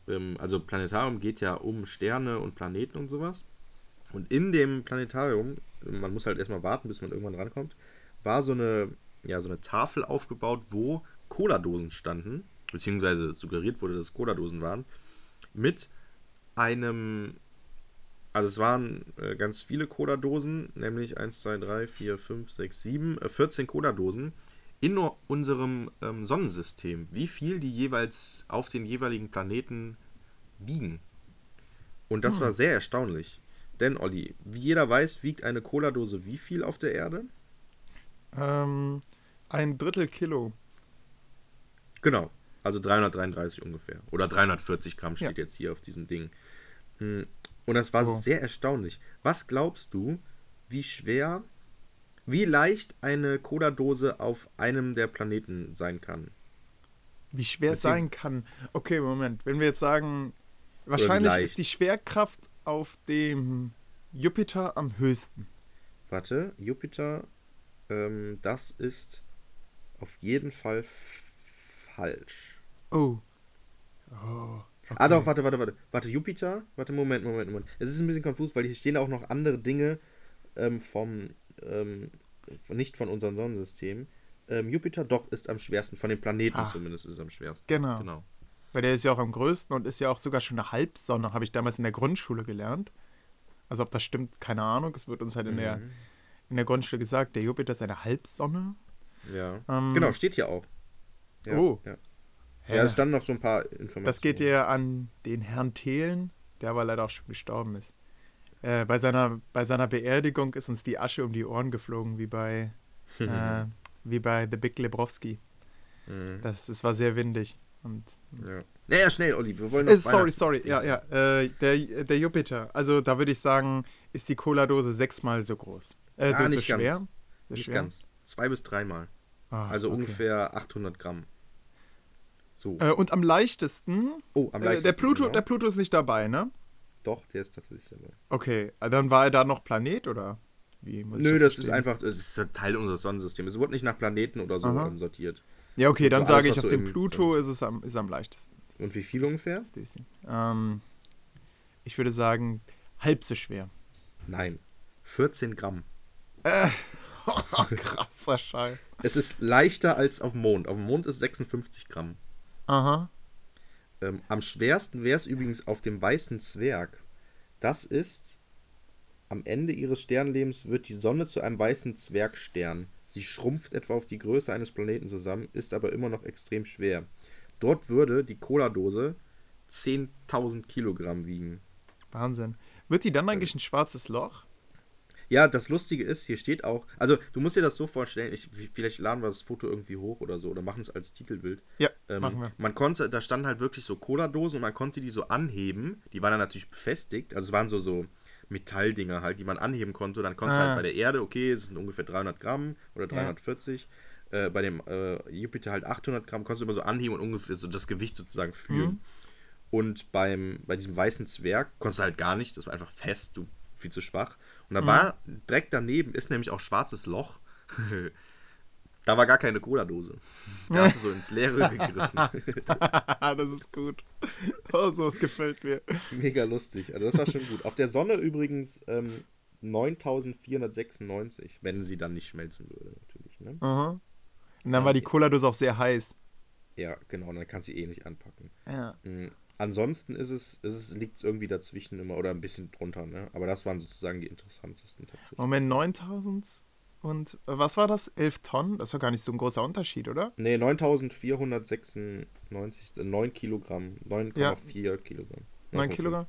Speaker 2: ähm, also Planetarium geht ja um Sterne und Planeten und sowas. Und in dem Planetarium, man muss halt erstmal warten, bis man irgendwann rankommt, war so eine, ja, so eine Tafel aufgebaut, wo Cola-Dosen standen, beziehungsweise suggeriert wurde, dass Cola-Dosen waren, mit einem, also es waren äh, ganz viele Cola-Dosen, nämlich 1, 2, 3, 4, 5, 6, 7, äh, 14 Cola-Dosen in nur unserem ähm, Sonnensystem, wie viel die jeweils auf den jeweiligen Planeten wiegen. Und das war sehr erstaunlich. Denn, Olli, wie jeder weiß, wiegt eine Cola-Dose wie viel auf der Erde?
Speaker 3: Ähm, ein Drittel Kilo.
Speaker 2: Genau. Also 333 ungefähr. Oder 340 Gramm steht
Speaker 3: Ja.
Speaker 2: jetzt hier auf diesem Ding. Hm, Und das war
Speaker 3: Oh.
Speaker 2: sehr erstaunlich. Was glaubst du, wie schwer, wie leicht eine Cola-Dose auf einem der Planeten sein kann?
Speaker 3: Wie schwer es sein kann. Okay, Moment. Wenn wir jetzt sagen, wahrscheinlich ist die Schwerkraft auf dem Jupiter am höchsten.
Speaker 2: Warte, Jupiter, ähm, das ist auf jeden Fall falsch.
Speaker 3: Oh. Oh. Okay.
Speaker 2: Ah doch, warte, warte, warte. Warte, Jupiter? Warte, Moment, Moment, Moment. Es ist ein bisschen konfus, weil hier stehen auch noch andere Dinge ähm, vom, ähm, nicht von unserem Sonnensystem. Ähm, Jupiter doch ist am schwersten, von den Planeten
Speaker 3: Ah.
Speaker 2: zumindest ist es am schwersten.
Speaker 3: Genau.
Speaker 2: Genau.
Speaker 3: Weil der ist ja auch am größten und ist ja auch sogar schon eine Halbsonne, habe ich damals in der Grundschule gelernt. Also ob das stimmt, keine Ahnung. Es wird uns halt in, der,
Speaker 2: Mhm.
Speaker 3: in der Grundschule gesagt, der Jupiter ist eine Halbsonne.
Speaker 2: Ja.
Speaker 3: Ähm,
Speaker 2: genau, steht hier auch. Ja,
Speaker 3: Oh.
Speaker 2: Ja. Ja, es standen noch so ein paar Informationen.
Speaker 3: Das geht ja an den Herrn Thelen, der aber leider auch schon gestorben ist. Äh, bei, seiner, bei seiner Beerdigung ist uns die Asche um die Ohren geflogen, wie bei, äh, wie bei The Big Lebowski.
Speaker 2: Mhm.
Speaker 3: Das, es war sehr windig. Und,
Speaker 2: Ja. ja, ja, schnell, Olli, wir wollen noch
Speaker 3: äh, sorry, sorry, ja, ja. Äh, der, der Jupiter, also da würde ich sagen, ist die Cola-Dose sechsmal so groß. Äh,
Speaker 2: Ah,
Speaker 3: so, so
Speaker 2: nicht
Speaker 3: schwer.
Speaker 2: ganz.
Speaker 3: So
Speaker 2: Nicht
Speaker 3: schwer.
Speaker 2: ganz. Zwei bis dreimal.
Speaker 3: Ah,
Speaker 2: Also
Speaker 3: okay.
Speaker 2: ungefähr 800 Gramm. So.
Speaker 3: Äh, und am leichtesten,
Speaker 2: oh, am
Speaker 3: äh, der,
Speaker 2: leichtesten,
Speaker 3: Pluto,
Speaker 2: genau.
Speaker 3: der Pluto ist nicht dabei, ne?
Speaker 2: Doch, der ist tatsächlich dabei.
Speaker 3: Okay, äh, dann war er da noch Planet oder wie?
Speaker 2: Nö, das ist
Speaker 3: verstehen?
Speaker 2: einfach, es ist ein Teil unseres Sonnensystems. Es wurde nicht nach Planeten oder so
Speaker 3: Aha.
Speaker 2: ähm, sortiert.
Speaker 3: Ja, okay, dann
Speaker 2: So alles,
Speaker 3: sage ich, auf dem Pluto ist es am, ist am leichtesten.
Speaker 2: Und wie viel ungefähr?
Speaker 3: Das. Ähm, ich würde sagen, halb so schwer.
Speaker 2: Nein. 14 Gramm.
Speaker 3: krasser Scheiß.
Speaker 2: Es ist leichter als auf dem Mond. Auf dem Mond ist 56 Gramm.
Speaker 3: Aha.
Speaker 2: Ähm, am schwersten wäre es übrigens auf dem weißen Zwerg. Das ist, am Ende ihres Sternlebens wird die Sonne zu einem weißen Zwergstern. Sie schrumpft etwa auf die Größe eines Planeten zusammen, ist aber immer noch extrem schwer. Dort würde die Cola-Dose 10.000 Kilogramm wiegen.
Speaker 3: Wahnsinn. Wird die dann eigentlich ein schwarzes Loch?
Speaker 2: Ja, das Lustige ist, hier steht auch, also du musst dir das so vorstellen, ich, vielleicht laden wir das Foto irgendwie hoch oder so oder machen es als Titelbild.
Speaker 3: Ja,
Speaker 2: Ähm,
Speaker 3: machen wir.
Speaker 2: man konnte, da standen halt wirklich so Cola-Dosen und man konnte die so anheben. Die waren dann natürlich befestigt, also es waren so, so Metalldinger halt, die man anheben konnte. Dann konntest du
Speaker 3: Ah.
Speaker 2: halt bei der Erde, okay, es sind ungefähr 300 Gramm oder 340. Äh, bei dem äh, Jupiter halt 800 Gramm, konntest du immer so anheben und ungefähr so das Gewicht sozusagen fühlen.
Speaker 3: Mhm.
Speaker 2: Und beim, bei diesem weißen Zwerg konntest du halt gar nicht, das war einfach fest, du viel zu schwach. Und da
Speaker 3: Mhm.
Speaker 2: war direkt daneben ist nämlich auch schwarzes Loch. da war gar keine Cola-Dose. Da hast du so ins Leere gegriffen.
Speaker 3: das ist gut. Oh, sowas gefällt mir.
Speaker 2: Mega lustig. Also das war schon gut. Auf der Sonne übrigens ähm, 9496, wenn sie dann nicht schmelzen würde, natürlich. Ne?
Speaker 3: Aha. Und dann war die Cola-Dose auch sehr heiß.
Speaker 2: Ja, genau, dann kannst du sie eh nicht anpacken.
Speaker 3: Ja.
Speaker 2: Ansonsten ist es, ist es liegt es irgendwie dazwischen immer oder ein bisschen drunter, ne? Aber das waren sozusagen die interessantesten tatsächlich.
Speaker 3: Moment, 9000 und äh, was war das? 11 Tonnen? Das doch gar nicht so ein großer Unterschied, oder?
Speaker 2: Ne, 9496, äh, 9 Kilogramm, 9,4 Kilogramm.
Speaker 3: 9
Speaker 2: 9,5
Speaker 3: Kilogramm?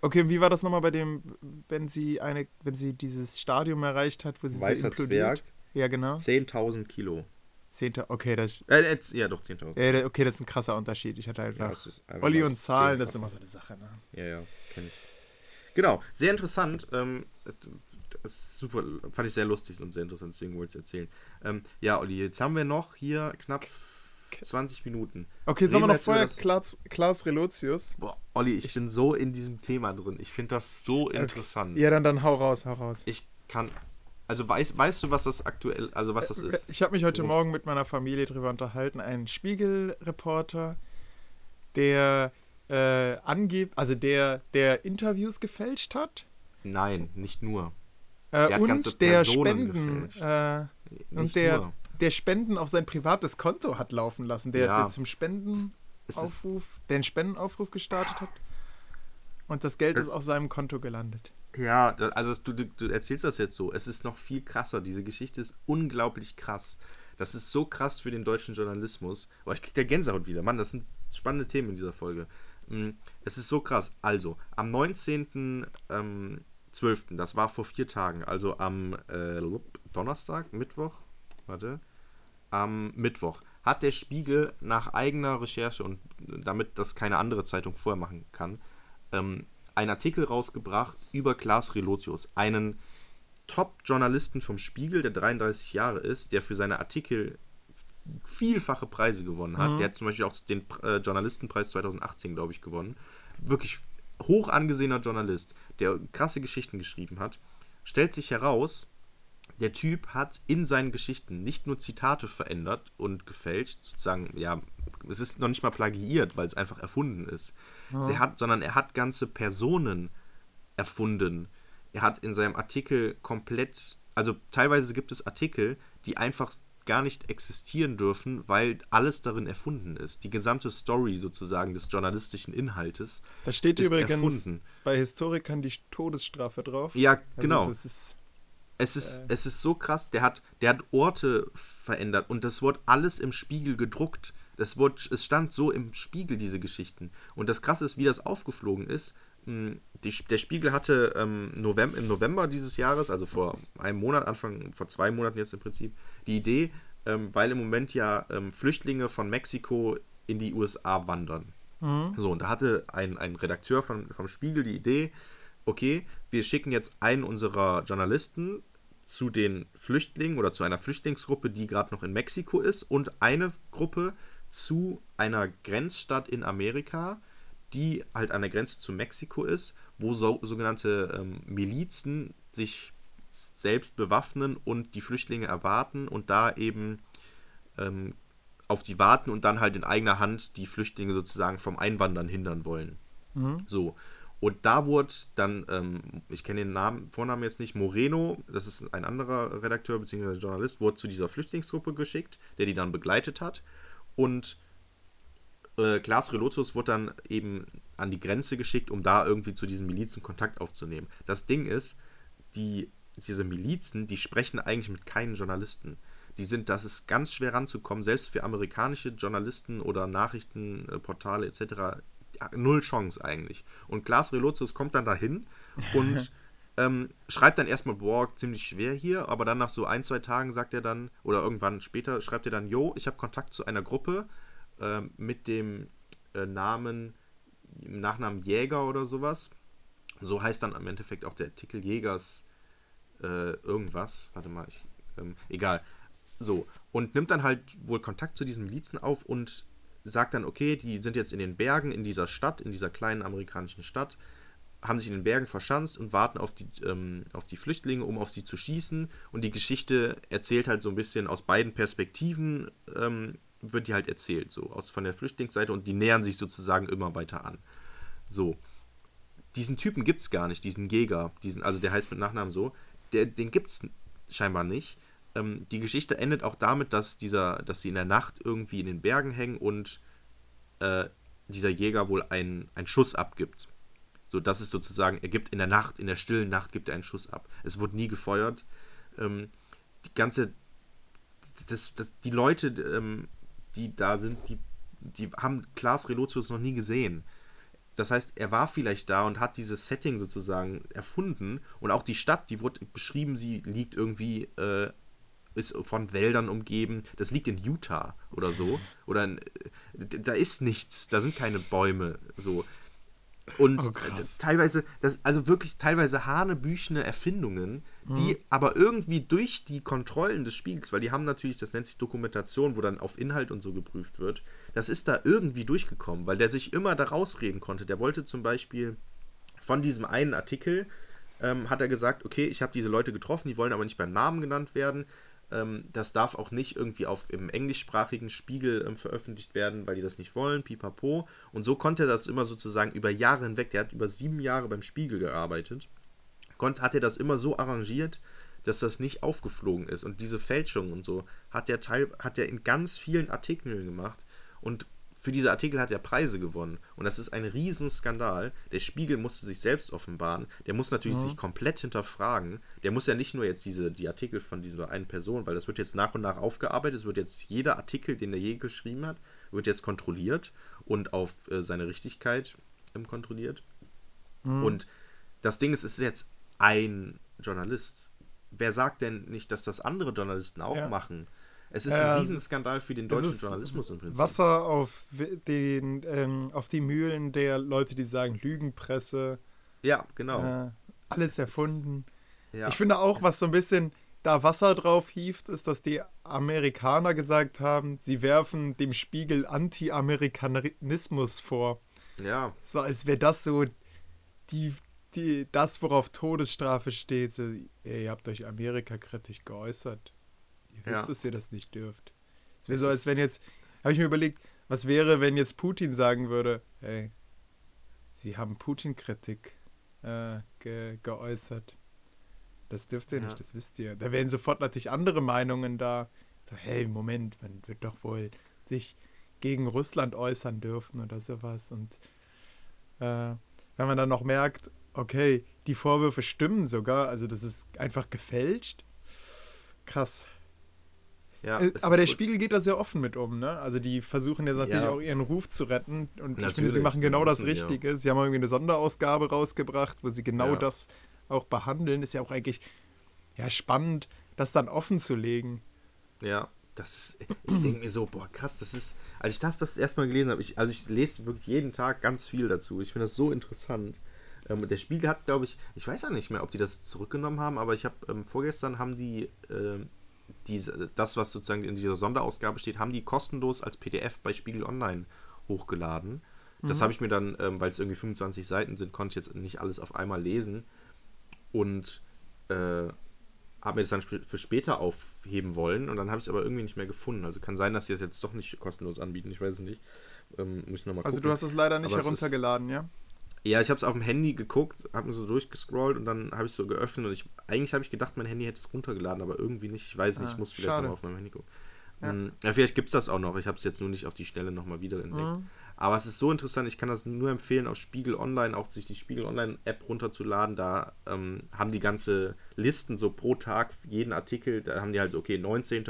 Speaker 3: Okay, und wie war das nochmal bei dem, wenn sie eine, wenn sie dieses Stadium erreicht hat, wo sie so
Speaker 2: Weißer
Speaker 3: implodiert?
Speaker 2: Zwerg,
Speaker 3: Ja, genau.
Speaker 2: 10.000 Kilo.
Speaker 3: Zehnter, okay, das,
Speaker 2: Äh, äh, ja, doch, 10.000.
Speaker 3: äh, okay, das ist ein krasser Unterschied. Ich hatte
Speaker 2: Ja,
Speaker 3: einfach.
Speaker 2: einfach
Speaker 3: Olli und Zahlen, das ist immer so eine Sache, ne?
Speaker 2: Ja, ja, kenn ich. Genau, sehr interessant. Ähm, ist super, fand ich sehr lustig und sehr interessant, deswegen wollte ich es erzählen. Ähm, ja, Olli, jetzt haben wir noch hier knapp 20 Minuten.
Speaker 3: Okay, sollen wir noch vorher Klaas, Klaas Relotius?
Speaker 2: Boah, Olli, ich bin so in diesem Thema drin. Ich finde das so interessant.
Speaker 3: Ja, dann, dann hau raus, hau raus.
Speaker 2: Ich kann. Also weißt, weißt du, was das aktuell, also was das ist?
Speaker 3: Ich habe mich heute Morgen mit meiner Familie darüber unterhalten. Ein Spiegelreporter, der äh, angibt, also der, der Interviews gefälscht hat.
Speaker 2: Nein, nicht nur.
Speaker 3: Äh,
Speaker 2: Der ganze
Speaker 3: und der Spenden äh, und der,
Speaker 2: nur.
Speaker 3: der Spenden auf sein privates Konto hat laufen lassen, der,
Speaker 2: Ja.
Speaker 3: der zum Spendenaufruf, den Spendenaufruf gestartet hat. Und das Geld ist auf seinem Konto gelandet.
Speaker 2: Ja, also du, du, du erzählst das jetzt so. Es ist noch viel krasser. Diese Geschichte ist unglaublich krass. Das ist so krass für den deutschen Journalismus. Boah, ich krieg der Gänsehaut wieder. Mann, das sind spannende Themen in dieser Folge. Mm, Es ist so krass. Also, am 19. Ähm, 12., das war vor vier Tagen, also am äh, Donnerstag, Mittwoch, warte, am Mittwoch, hat der Spiegel nach eigener Recherche und damit das keine andere Zeitung vorher machen kann, ähm, einen Artikel rausgebracht über Klaas Relotius, einen Top-Journalisten vom Spiegel, der 33 Jahre ist, der für seine Artikel vielfache Preise gewonnen hat. Der hat zum Beispiel auch den äh, Journalistenpreis 2018, glaube ich, gewonnen. Wirklich hoch angesehener Journalist, der krasse Geschichten geschrieben hat. Stellt sich heraus, der Typ hat in seinen Geschichten nicht nur Zitate verändert und gefälscht, sozusagen, ja, es ist noch nicht mal plagiiert, weil es einfach erfunden ist. Er hat, sondern er hat ganze Personen erfunden. Er hat in seinem Artikel komplett, also teilweise gibt es Artikel, die einfach gar nicht existieren dürfen, weil alles darin erfunden ist. Die gesamte Story sozusagen des journalistischen Inhaltes
Speaker 3: Da steht übrigens
Speaker 2: erfunden.
Speaker 3: bei Historikern die Todesstrafe drauf.
Speaker 2: Ja,
Speaker 3: Also
Speaker 2: genau.
Speaker 3: Das ist,
Speaker 2: Es ist,
Speaker 3: Äh.
Speaker 2: es ist so krass, der hat, der hat Orte verändert und das wurde alles im Spiegel gedruckt. Das wurde, es stand so im Spiegel, diese Geschichten. Und das krasse ist, wie das aufgeflogen ist. mh, Die, der Spiegel hatte ähm, November, im November dieses Jahres, also vor einem Monat, Anfang, vor zwei Monaten jetzt im Prinzip, die Idee, ähm, weil im Moment ja ähm, Flüchtlinge von Mexiko in die USA wandern. So, und da hatte ein, ein Redakteur von, vom Spiegel die Idee, okay, wir schicken jetzt einen unserer Journalisten zu den Flüchtlingen oder zu einer Flüchtlingsgruppe, die gerade noch in Mexiko ist, und eine Gruppe zu einer Grenzstadt in Amerika, die halt an der Grenze zu Mexiko ist, wo so, sogenannte ähm, Milizen sich selbst bewaffnen und die Flüchtlinge erwarten und da eben ähm, auf die warten und dann halt in eigener Hand die Flüchtlinge sozusagen vom Einwandern hindern wollen. So. Und da wurde dann, ähm, ich kenne den Namen, Vornamen jetzt nicht, Moreno, das ist ein anderer Redakteur bzw. Journalist, wurde zu dieser Flüchtlingsgruppe geschickt, der die dann begleitet hat. Und äh, Klaas Relotius wurde dann eben an die Grenze geschickt, um da irgendwie zu diesen Milizen Kontakt aufzunehmen. Das Ding ist, die, diese Milizen, die sprechen eigentlich mit keinen Journalisten. Die sind, das ist ganz schwer ranzukommen, selbst für amerikanische Journalisten oder Nachrichtenportale etc. Null Chance eigentlich. Und Klaas Relotius kommt dann dahin und ähm, schreibt dann erstmal, boah, ziemlich schwer hier, aber dann nach so ein, zwei Tagen sagt er dann, oder irgendwann später schreibt er dann, jo, ich habe Kontakt zu einer Gruppe äh, mit dem äh, Namen, Nachnamen Jäger oder sowas. So heißt dann im Endeffekt auch der Artikel Jägers äh, irgendwas. Warte mal, ich, ähm, egal. So, und nimmt dann halt wohl Kontakt zu diesen Milizen auf und sagt dann, okay, die sind jetzt in den Bergen in dieser Stadt, in dieser kleinen amerikanischen Stadt, haben sich in den Bergen verschanzt und warten auf die, ähm, auf die Flüchtlinge, um auf sie zu schießen. Und die Geschichte erzählt halt so ein bisschen aus beiden Perspektiven, ähm, wird die halt erzählt, so aus von der Flüchtlingsseite und die nähern sich sozusagen immer weiter an. So. Diesen Typen gibt es gar nicht, diesen Jäger, diesen, also der heißt mit Nachnamen so, der, den gibt es scheinbar nicht ähm, die Geschichte endet auch damit, dass dieser, dass sie in der Nacht irgendwie in den Bergen hängen und äh, dieser Jäger wohl einen, einen Schuss abgibt. So, das ist sozusagen, er gibt in der Nacht, in der stillen Nacht gibt er einen Schuss ab. Es wurde nie gefeuert. Ähm, die ganze, das, das, die Leute, ähm, die da sind, die, die haben Klaas Relotius noch nie gesehen. Das heißt, er war vielleicht da und hat dieses Setting sozusagen erfunden. Und auch die Stadt, die wurde beschrieben, sie liegt irgendwie äh, ist von Wäldern umgeben. Das liegt in Utah oder so. Oder in, da ist nichts, da sind keine Bäume. So. Und oh, teilweise, das, also wirklich teilweise hanebüchene Erfindungen, die mhm. aber irgendwie durch die Kontrollen des Spiegels, weil die haben natürlich, das nennt sich Dokumentation, wo dann auf Inhalt und so geprüft wird, das ist da irgendwie durchgekommen, weil der sich immer da rausreden konnte. Der wollte zum Beispiel von diesem einen Artikel, ähm, hat er gesagt, okay, ich habe diese Leute getroffen, die wollen aber nicht beim Namen genannt werden. Ähm, das darf auch nicht irgendwie auf, im englischsprachigen Spiegel ähm, veröffentlicht werden, weil die das nicht wollen, pipapo. Und so konnte er das immer sozusagen über Jahre hinweg, der hat über sieben Jahre beim Spiegel gearbeitet, konnte, hat er das immer so arrangiert, dass das nicht aufgeflogen ist. Und diese Fälschung und so hat er, teil, hat er in ganz vielen Artikeln gemacht. Und für diese Artikel hat er Preise gewonnen. Und das ist ein Riesenskandal. Der Spiegel musste sich selbst offenbaren. Der muss natürlich mhm. sich komplett hinterfragen. Der muss ja nicht nur jetzt diese, die Artikel von dieser einen Person, weil das wird jetzt nach und nach aufgearbeitet. Es wird jetzt jeder Artikel, den er je geschrieben hat, wird jetzt kontrolliert und auf äh, seine Richtigkeit ähm, kontrolliert. Mhm. Und das Ding ist, es ist jetzt ein Journalist. Wer sagt denn nicht, dass das andere Journalisten auch ja. machen? Es ist ein Riesenskandal für den deutschen Journalismus im Prinzip.
Speaker 3: Wasser auf, den, ähm, auf die Mühlen der Leute, die sagen Lügenpresse.
Speaker 2: Ja, genau.
Speaker 3: Äh, alles erfunden. ja. Ich finde auch, was so ein bisschen da Wasser drauf hieft, ist, dass die Amerikaner gesagt haben, sie werfen dem Spiegel Anti-Amerikanismus vor.
Speaker 2: Ja.
Speaker 3: So als wäre das so die, die, das, worauf Todesstrafe steht. So, ey, ihr habt euch Amerika kritisch geäußert. Wisst, ja. dass ihr das nicht dürft. Es wäre so, als wenn jetzt, habe ich mir überlegt, was wäre, wenn jetzt Putin sagen würde, hey, Sie haben Putin-Kritik äh, ge geäußert. Das dürft ihr ja. nicht, das wisst ihr. Da wären sofort natürlich andere Meinungen da. So, hey, Moment, man wird doch wohl sich gegen Russland äußern dürfen oder sowas. Und äh, wenn man dann noch merkt, okay, die Vorwürfe stimmen sogar, also das ist einfach gefälscht. Krass. Ja, äh, aber der Spiegel geht da sehr offen mit um, ne? Also die versuchen jetzt natürlich ja. auch ihren Ruf zu retten und natürlich, ich finde, sie machen genau das Richtige. Ja. Sie haben irgendwie eine Sonderausgabe rausgebracht, wo sie genau das auch behandeln. Ist ja auch eigentlich ja, spannend, das dann offen zu legen.
Speaker 2: Ja, das ich denke mir so, boah, krass, das ist, als ich das das erstmal gelesen habe, ich, also ich lese wirklich jeden Tag ganz viel dazu. Ich finde das so interessant. Ähm, der Spiegel hat, glaube ich, ich weiß ja nicht mehr, ob die das zurückgenommen haben, aber ich habe ähm, vorgestern haben die ähm, diese, das, was sozusagen in dieser Sonderausgabe steht, haben die kostenlos als PDF bei Spiegel Online hochgeladen. Das mhm. habe ich mir dann, ähm, weil es irgendwie 25 Seiten sind, konnte ich jetzt nicht alles auf einmal lesen. Und äh, habe mir das dann für später aufheben wollen. Und dann habe ich es aber irgendwie nicht mehr gefunden. Also kann sein, dass sie es jetzt doch nicht kostenlos anbieten. Ich weiß es nicht. Ähm, muss ich noch mal
Speaker 3: also du hast es leider nicht aber heruntergeladen,
Speaker 2: ist,
Speaker 3: ja?
Speaker 2: Ja, ich habe es auf dem Handy geguckt, habe mir so durchgescrollt und dann habe ich so geöffnet und ich eigentlich habe ich gedacht, mein Handy hätte es runtergeladen, aber irgendwie nicht. Ich weiß nicht, ah, ich muss vielleicht noch auf meinem Handy gucken. Ja, hm, ja vielleicht gibt es das auch noch. Ich habe es jetzt nur nicht auf die Schnelle nochmal wieder entdeckt. Mhm. Aber es ist so interessant, ich kann das nur empfehlen, auf Spiegel Online auch sich die Spiegel Online App runterzuladen. Da ähm, haben die ganze Listen so pro Tag, jeden Artikel, da haben die halt, okay, 19.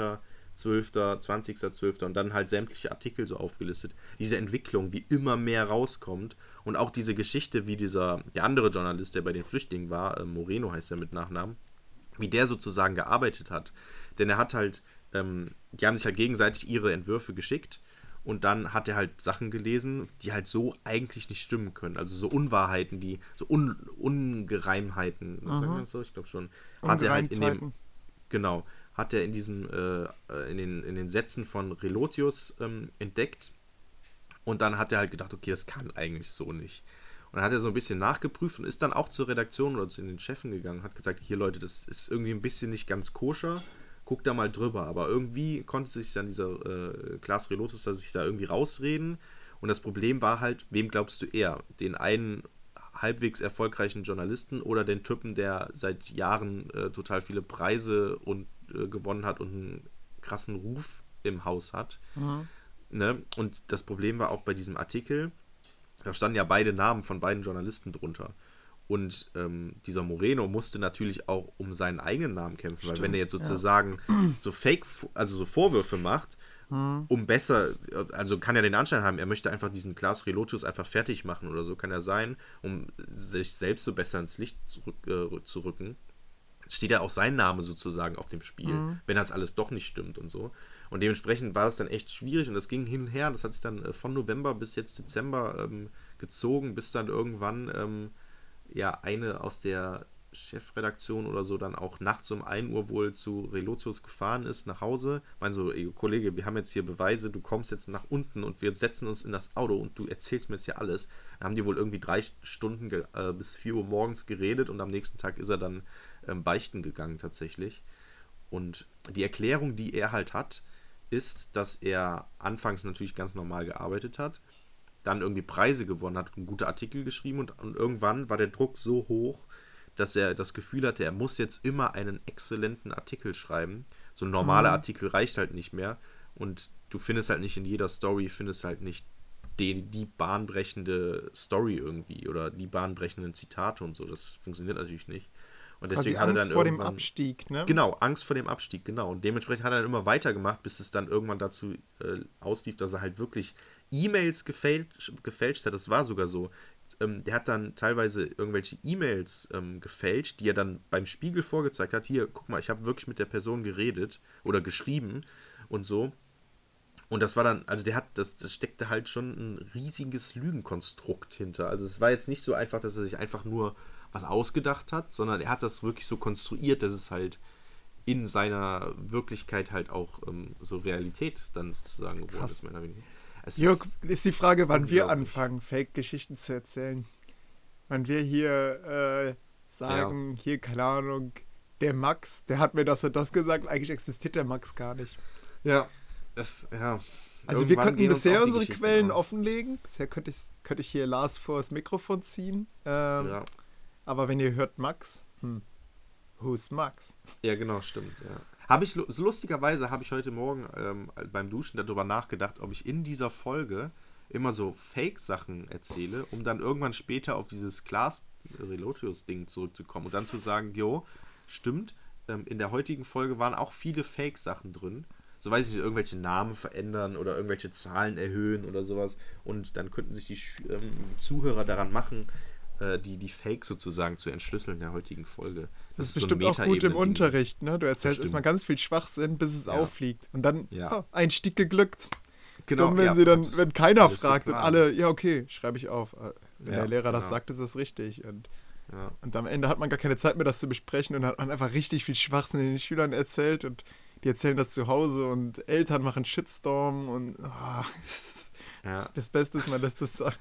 Speaker 2: 12., 20.12. und dann halt sämtliche Artikel so aufgelistet. Diese Entwicklung, wie immer mehr rauskommt und auch diese Geschichte, wie dieser, der andere Journalist, der bei den Flüchtlingen war, äh, Moreno heißt er mit Nachnamen, wie der sozusagen gearbeitet hat. Denn er hat halt, ähm, die haben sich halt gegenseitig ihre Entwürfe geschickt und dann hat er halt Sachen gelesen, die halt so eigentlich nicht stimmen können. Also so Unwahrheiten, die, so Un Ungereimheiten, mhm. sagen wir das so? Ich glaube schon. Hat er halt in dem, genau, hat er in diesen, äh, äh, in, den, in den Sätzen von Relotius ähm, entdeckt. Und dann hat er halt gedacht, okay, das kann eigentlich so nicht. Und dann hat er so ein bisschen nachgeprüft und ist dann auch zur Redaktion oder zu den Chefen gegangen, hat gesagt, hier Leute, das ist irgendwie ein bisschen nicht ganz koscher, guck da mal drüber. Aber irgendwie konnte sich dann dieser äh, Klaas Relotus da sich da irgendwie rausreden. Und das Problem war halt, wem glaubst du eher? Den einen halbwegs erfolgreichen Journalisten oder den Typen, der seit Jahren äh, total viele Preise und äh, gewonnen hat und einen krassen Ruf im Haus hat. Mhm. Ne? Und das Problem war auch bei diesem Artikel, da standen ja beide Namen von beiden Journalisten drunter. Und ähm, dieser Moreno musste natürlich auch um seinen eigenen Namen kämpfen, Stimmt, weil wenn er jetzt sozusagen ja. so Fake, also so Vorwürfe macht, mhm. um besser, also kann er den Anschein haben, er möchte einfach diesen Klaas Relotius einfach fertig machen oder so, kann er sein, um sich selbst so besser ins Licht zu, äh, zu rücken steht ja auch sein Name sozusagen auf dem Spiel, mhm. wenn das alles doch nicht stimmt und so. Und dementsprechend war das dann echt schwierig und das ging hin und her. Das hat sich dann äh, von November bis jetzt Dezember ähm, gezogen, bis dann irgendwann ähm, ja eine aus der Chefredaktion oder so dann auch nachts um 1 Uhr wohl zu Relotius gefahren ist nach Hause. Ich meine so, ey, Kollege, wir haben jetzt hier Beweise, du kommst jetzt nach unten und wir setzen uns in das Auto und du erzählst mir jetzt hier alles. Da haben die wohl irgendwie drei Stunden äh, bis 4 Uhr morgens geredet und am nächsten Tag ist er dann ähm, beichten gegangen tatsächlich. Und die Erklärung, die er halt hat, ist, dass er anfangs natürlich ganz normal gearbeitet hat, dann irgendwie Preise gewonnen hat und gute Artikel geschrieben und, und irgendwann war der Druck so hoch, dass er das Gefühl hatte, er muss jetzt immer einen exzellenten Artikel schreiben. So ein normaler mhm. Artikel reicht halt nicht mehr und du findest halt nicht in jeder Story, findest halt nicht die, die bahnbrechende Story irgendwie oder die bahnbrechenden Zitate und so. Das funktioniert natürlich nicht. Und deswegen
Speaker 3: hat er dann vor dem Abstieg, ne?
Speaker 2: Genau, Angst vor dem Abstieg, genau. Und dementsprechend hat er dann immer weitergemacht, bis es dann irgendwann dazu äh, auslief, dass er halt wirklich E-Mails gefälscht, gefälscht hat. Das war sogar so. Ähm, der hat dann teilweise irgendwelche E-Mails ähm, gefälscht, die er dann beim Spiegel vorgezeigt hat. Hier, guck mal, ich habe wirklich mit der Person geredet oder geschrieben und so. Und das war dann, also der hat, das, das steckte halt schon ein riesiges Lügenkonstrukt hinter. Also es war jetzt nicht so einfach, dass er sich einfach nur was ausgedacht hat, sondern er hat das wirklich so konstruiert, dass es halt in seiner Wirklichkeit halt auch ähm, so Realität dann sozusagen geworden Krass. ist, meiner Meinung
Speaker 3: nach. Jörg, ist die Frage, wann wir anfangen, Fake-Geschichten zu erzählen. Wann wir hier äh, sagen, ja. hier, keine Ahnung, der Max, der hat mir das und das gesagt, eigentlich existiert der Max gar nicht.
Speaker 2: Ja, das, ja.
Speaker 3: Also wir könnten bisher unsere Quellen aus. offenlegen. Bisher könnte ich, könnte ich hier Lars vor das Mikrofon ziehen. Ähm, ja. Aber wenn ihr hört Max, hm, who's Max?
Speaker 2: Ja, genau, stimmt. Ja. Habe ich, so lustigerweise habe ich heute Morgen ähm, beim Duschen darüber nachgedacht, ob ich in dieser Folge immer so Fake-Sachen erzähle, um dann irgendwann später auf dieses Class Relotius-Ding zurückzukommen und dann zu sagen, jo, stimmt, ähm, in der heutigen Folge waren auch viele Fake-Sachen drin. So weiß ich nicht, irgendwelche Namen verändern oder irgendwelche Zahlen erhöhen oder sowas. Und dann könnten sich die ähm, Zuhörer daran machen, äh, die, die Fake sozusagen zu entschlüsseln in der heutigen Folge.
Speaker 3: Das, das ist bestimmt so auch gut im Unterricht, ne? Du erzählst erstmal ganz viel Schwachsinn, bis es ja. auffliegt. Und dann ja. oh, ein Stick geglückt. Genau, Dann, wenn ja, sie dann, wenn keiner fragt und alle, ja, okay, schreibe ich auf. Äh, wenn der Lehrer das genau. sagt, ist das richtig. Und, und am Ende hat man gar keine Zeit mehr, das zu besprechen und hat man einfach richtig viel Schwachsinn den Schülern erzählt und die erzählen das zu Hause und Eltern machen Shitstorm und oh, ja. das Beste ist, man lässt das sagen.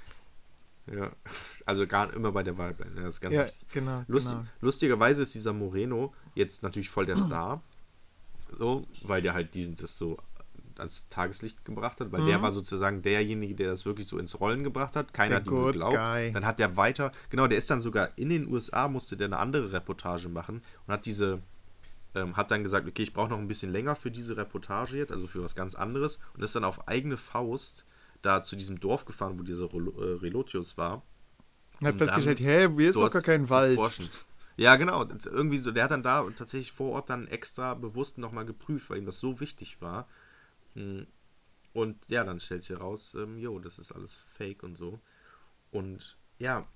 Speaker 2: Ja, also gar immer bei der Wahl bleiben. Das ist ganz
Speaker 3: ja, wichtig. Genau,
Speaker 2: Lustig,
Speaker 3: genau.
Speaker 2: Lustigerweise ist dieser Moreno jetzt natürlich voll der Star. So, weil der halt diesen, das so ans Tageslicht gebracht hat, weil mhm. der war sozusagen derjenige, der das wirklich so ins Rollen gebracht hat. Keiner hat ihm geglaubt. Guy. Dann hat der weiter, genau, der ist dann sogar in den USA, musste der eine andere Reportage machen und hat diese, ähm, hat dann gesagt, okay, ich brauche noch ein bisschen länger für diese Reportage jetzt, also für was ganz anderes und ist dann auf eigene Faust da zu diesem Dorf gefahren, wo dieser äh, Relotius war.
Speaker 3: Und hat festgestellt, hä, hier ist doch gar kein Wald. Forschen.
Speaker 2: Ja, genau. Irgendwie so, der hat dann da tatsächlich vor Ort dann extra bewusst nochmal geprüft, weil ihm das so wichtig war. Hm. Und ja, dann stellt sich heraus, ähm, jo, das ist alles fake und so. Und ja,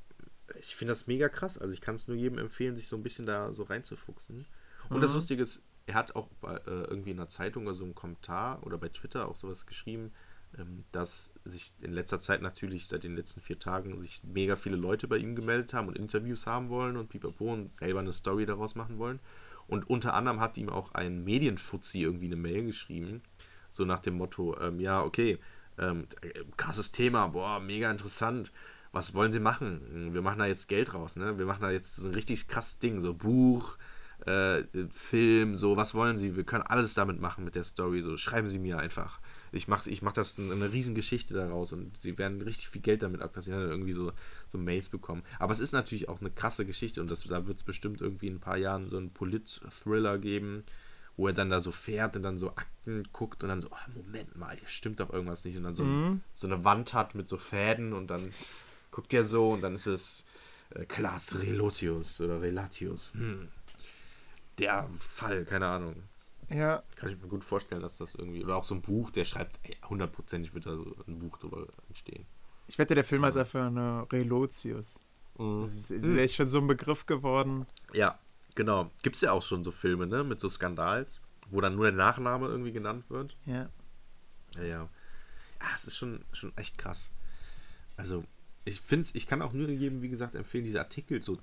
Speaker 2: ich finde das mega krass. Also ich kann es nur jedem empfehlen, sich so ein bisschen da so reinzufuchsen. Und mhm. das Lustige ist, er hat auch bei, äh, irgendwie in der Zeitung oder so einen Kommentar oder bei Twitter auch sowas geschrieben, dass sich in letzter Zeit natürlich seit den letzten vier Tagen sich mega viele Leute bei ihm gemeldet haben und Interviews haben wollen und pipapo und selber eine Story daraus machen wollen. Und unter anderem hat ihm auch ein Medienfuzzi irgendwie eine Mail geschrieben, so nach dem Motto, ähm, ja, okay, ähm, krasses Thema, boah, mega interessant. Was wollen Sie machen? Wir machen da jetzt Geld raus, ne? Wir machen da jetzt so ein richtig krasses Ding, so Buch, äh, Film, so, was wollen Sie? Wir können alles damit machen mit der Story, so, schreiben Sie mir einfach ich mache ich mach das eine, Riesengeschichte daraus und sie werden richtig viel Geld damit abkassieren, dann irgendwie so, so Mails bekommen. Aber es ist natürlich auch eine krasse Geschichte und das, da wird es bestimmt irgendwie in ein paar Jahren so einen Polit-Thriller geben, wo er dann da so fährt und dann so Akten guckt und dann so, oh, Moment mal, hier stimmt doch irgendwas nicht. Und dann so, mhm. so eine Wand hat mit so Fäden und dann guckt er so und dann ist es äh, Klaas Relotius oder Relatius. Hm. Der Fall, keine Ahnung. Ja. Kann ich mir gut vorstellen, dass das irgendwie. Oder auch so ein Buch, der schreibt, hundertprozentig wird da so ein Buch drüber entstehen.
Speaker 3: Ich wette, der Film heißt einfach eine Relotius. Mhm. Das ist, der ist schon so ein Begriff geworden.
Speaker 2: Ja, genau. Gibt es ja auch schon so Filme, ne? Mit so Skandals, wo dann nur der Nachname irgendwie genannt wird. Ja. Ja, ja. Ja, es ist schon, schon echt krass. Also, ich finde ich kann auch nur jedem, wie gesagt, empfehlen, diese Artikel so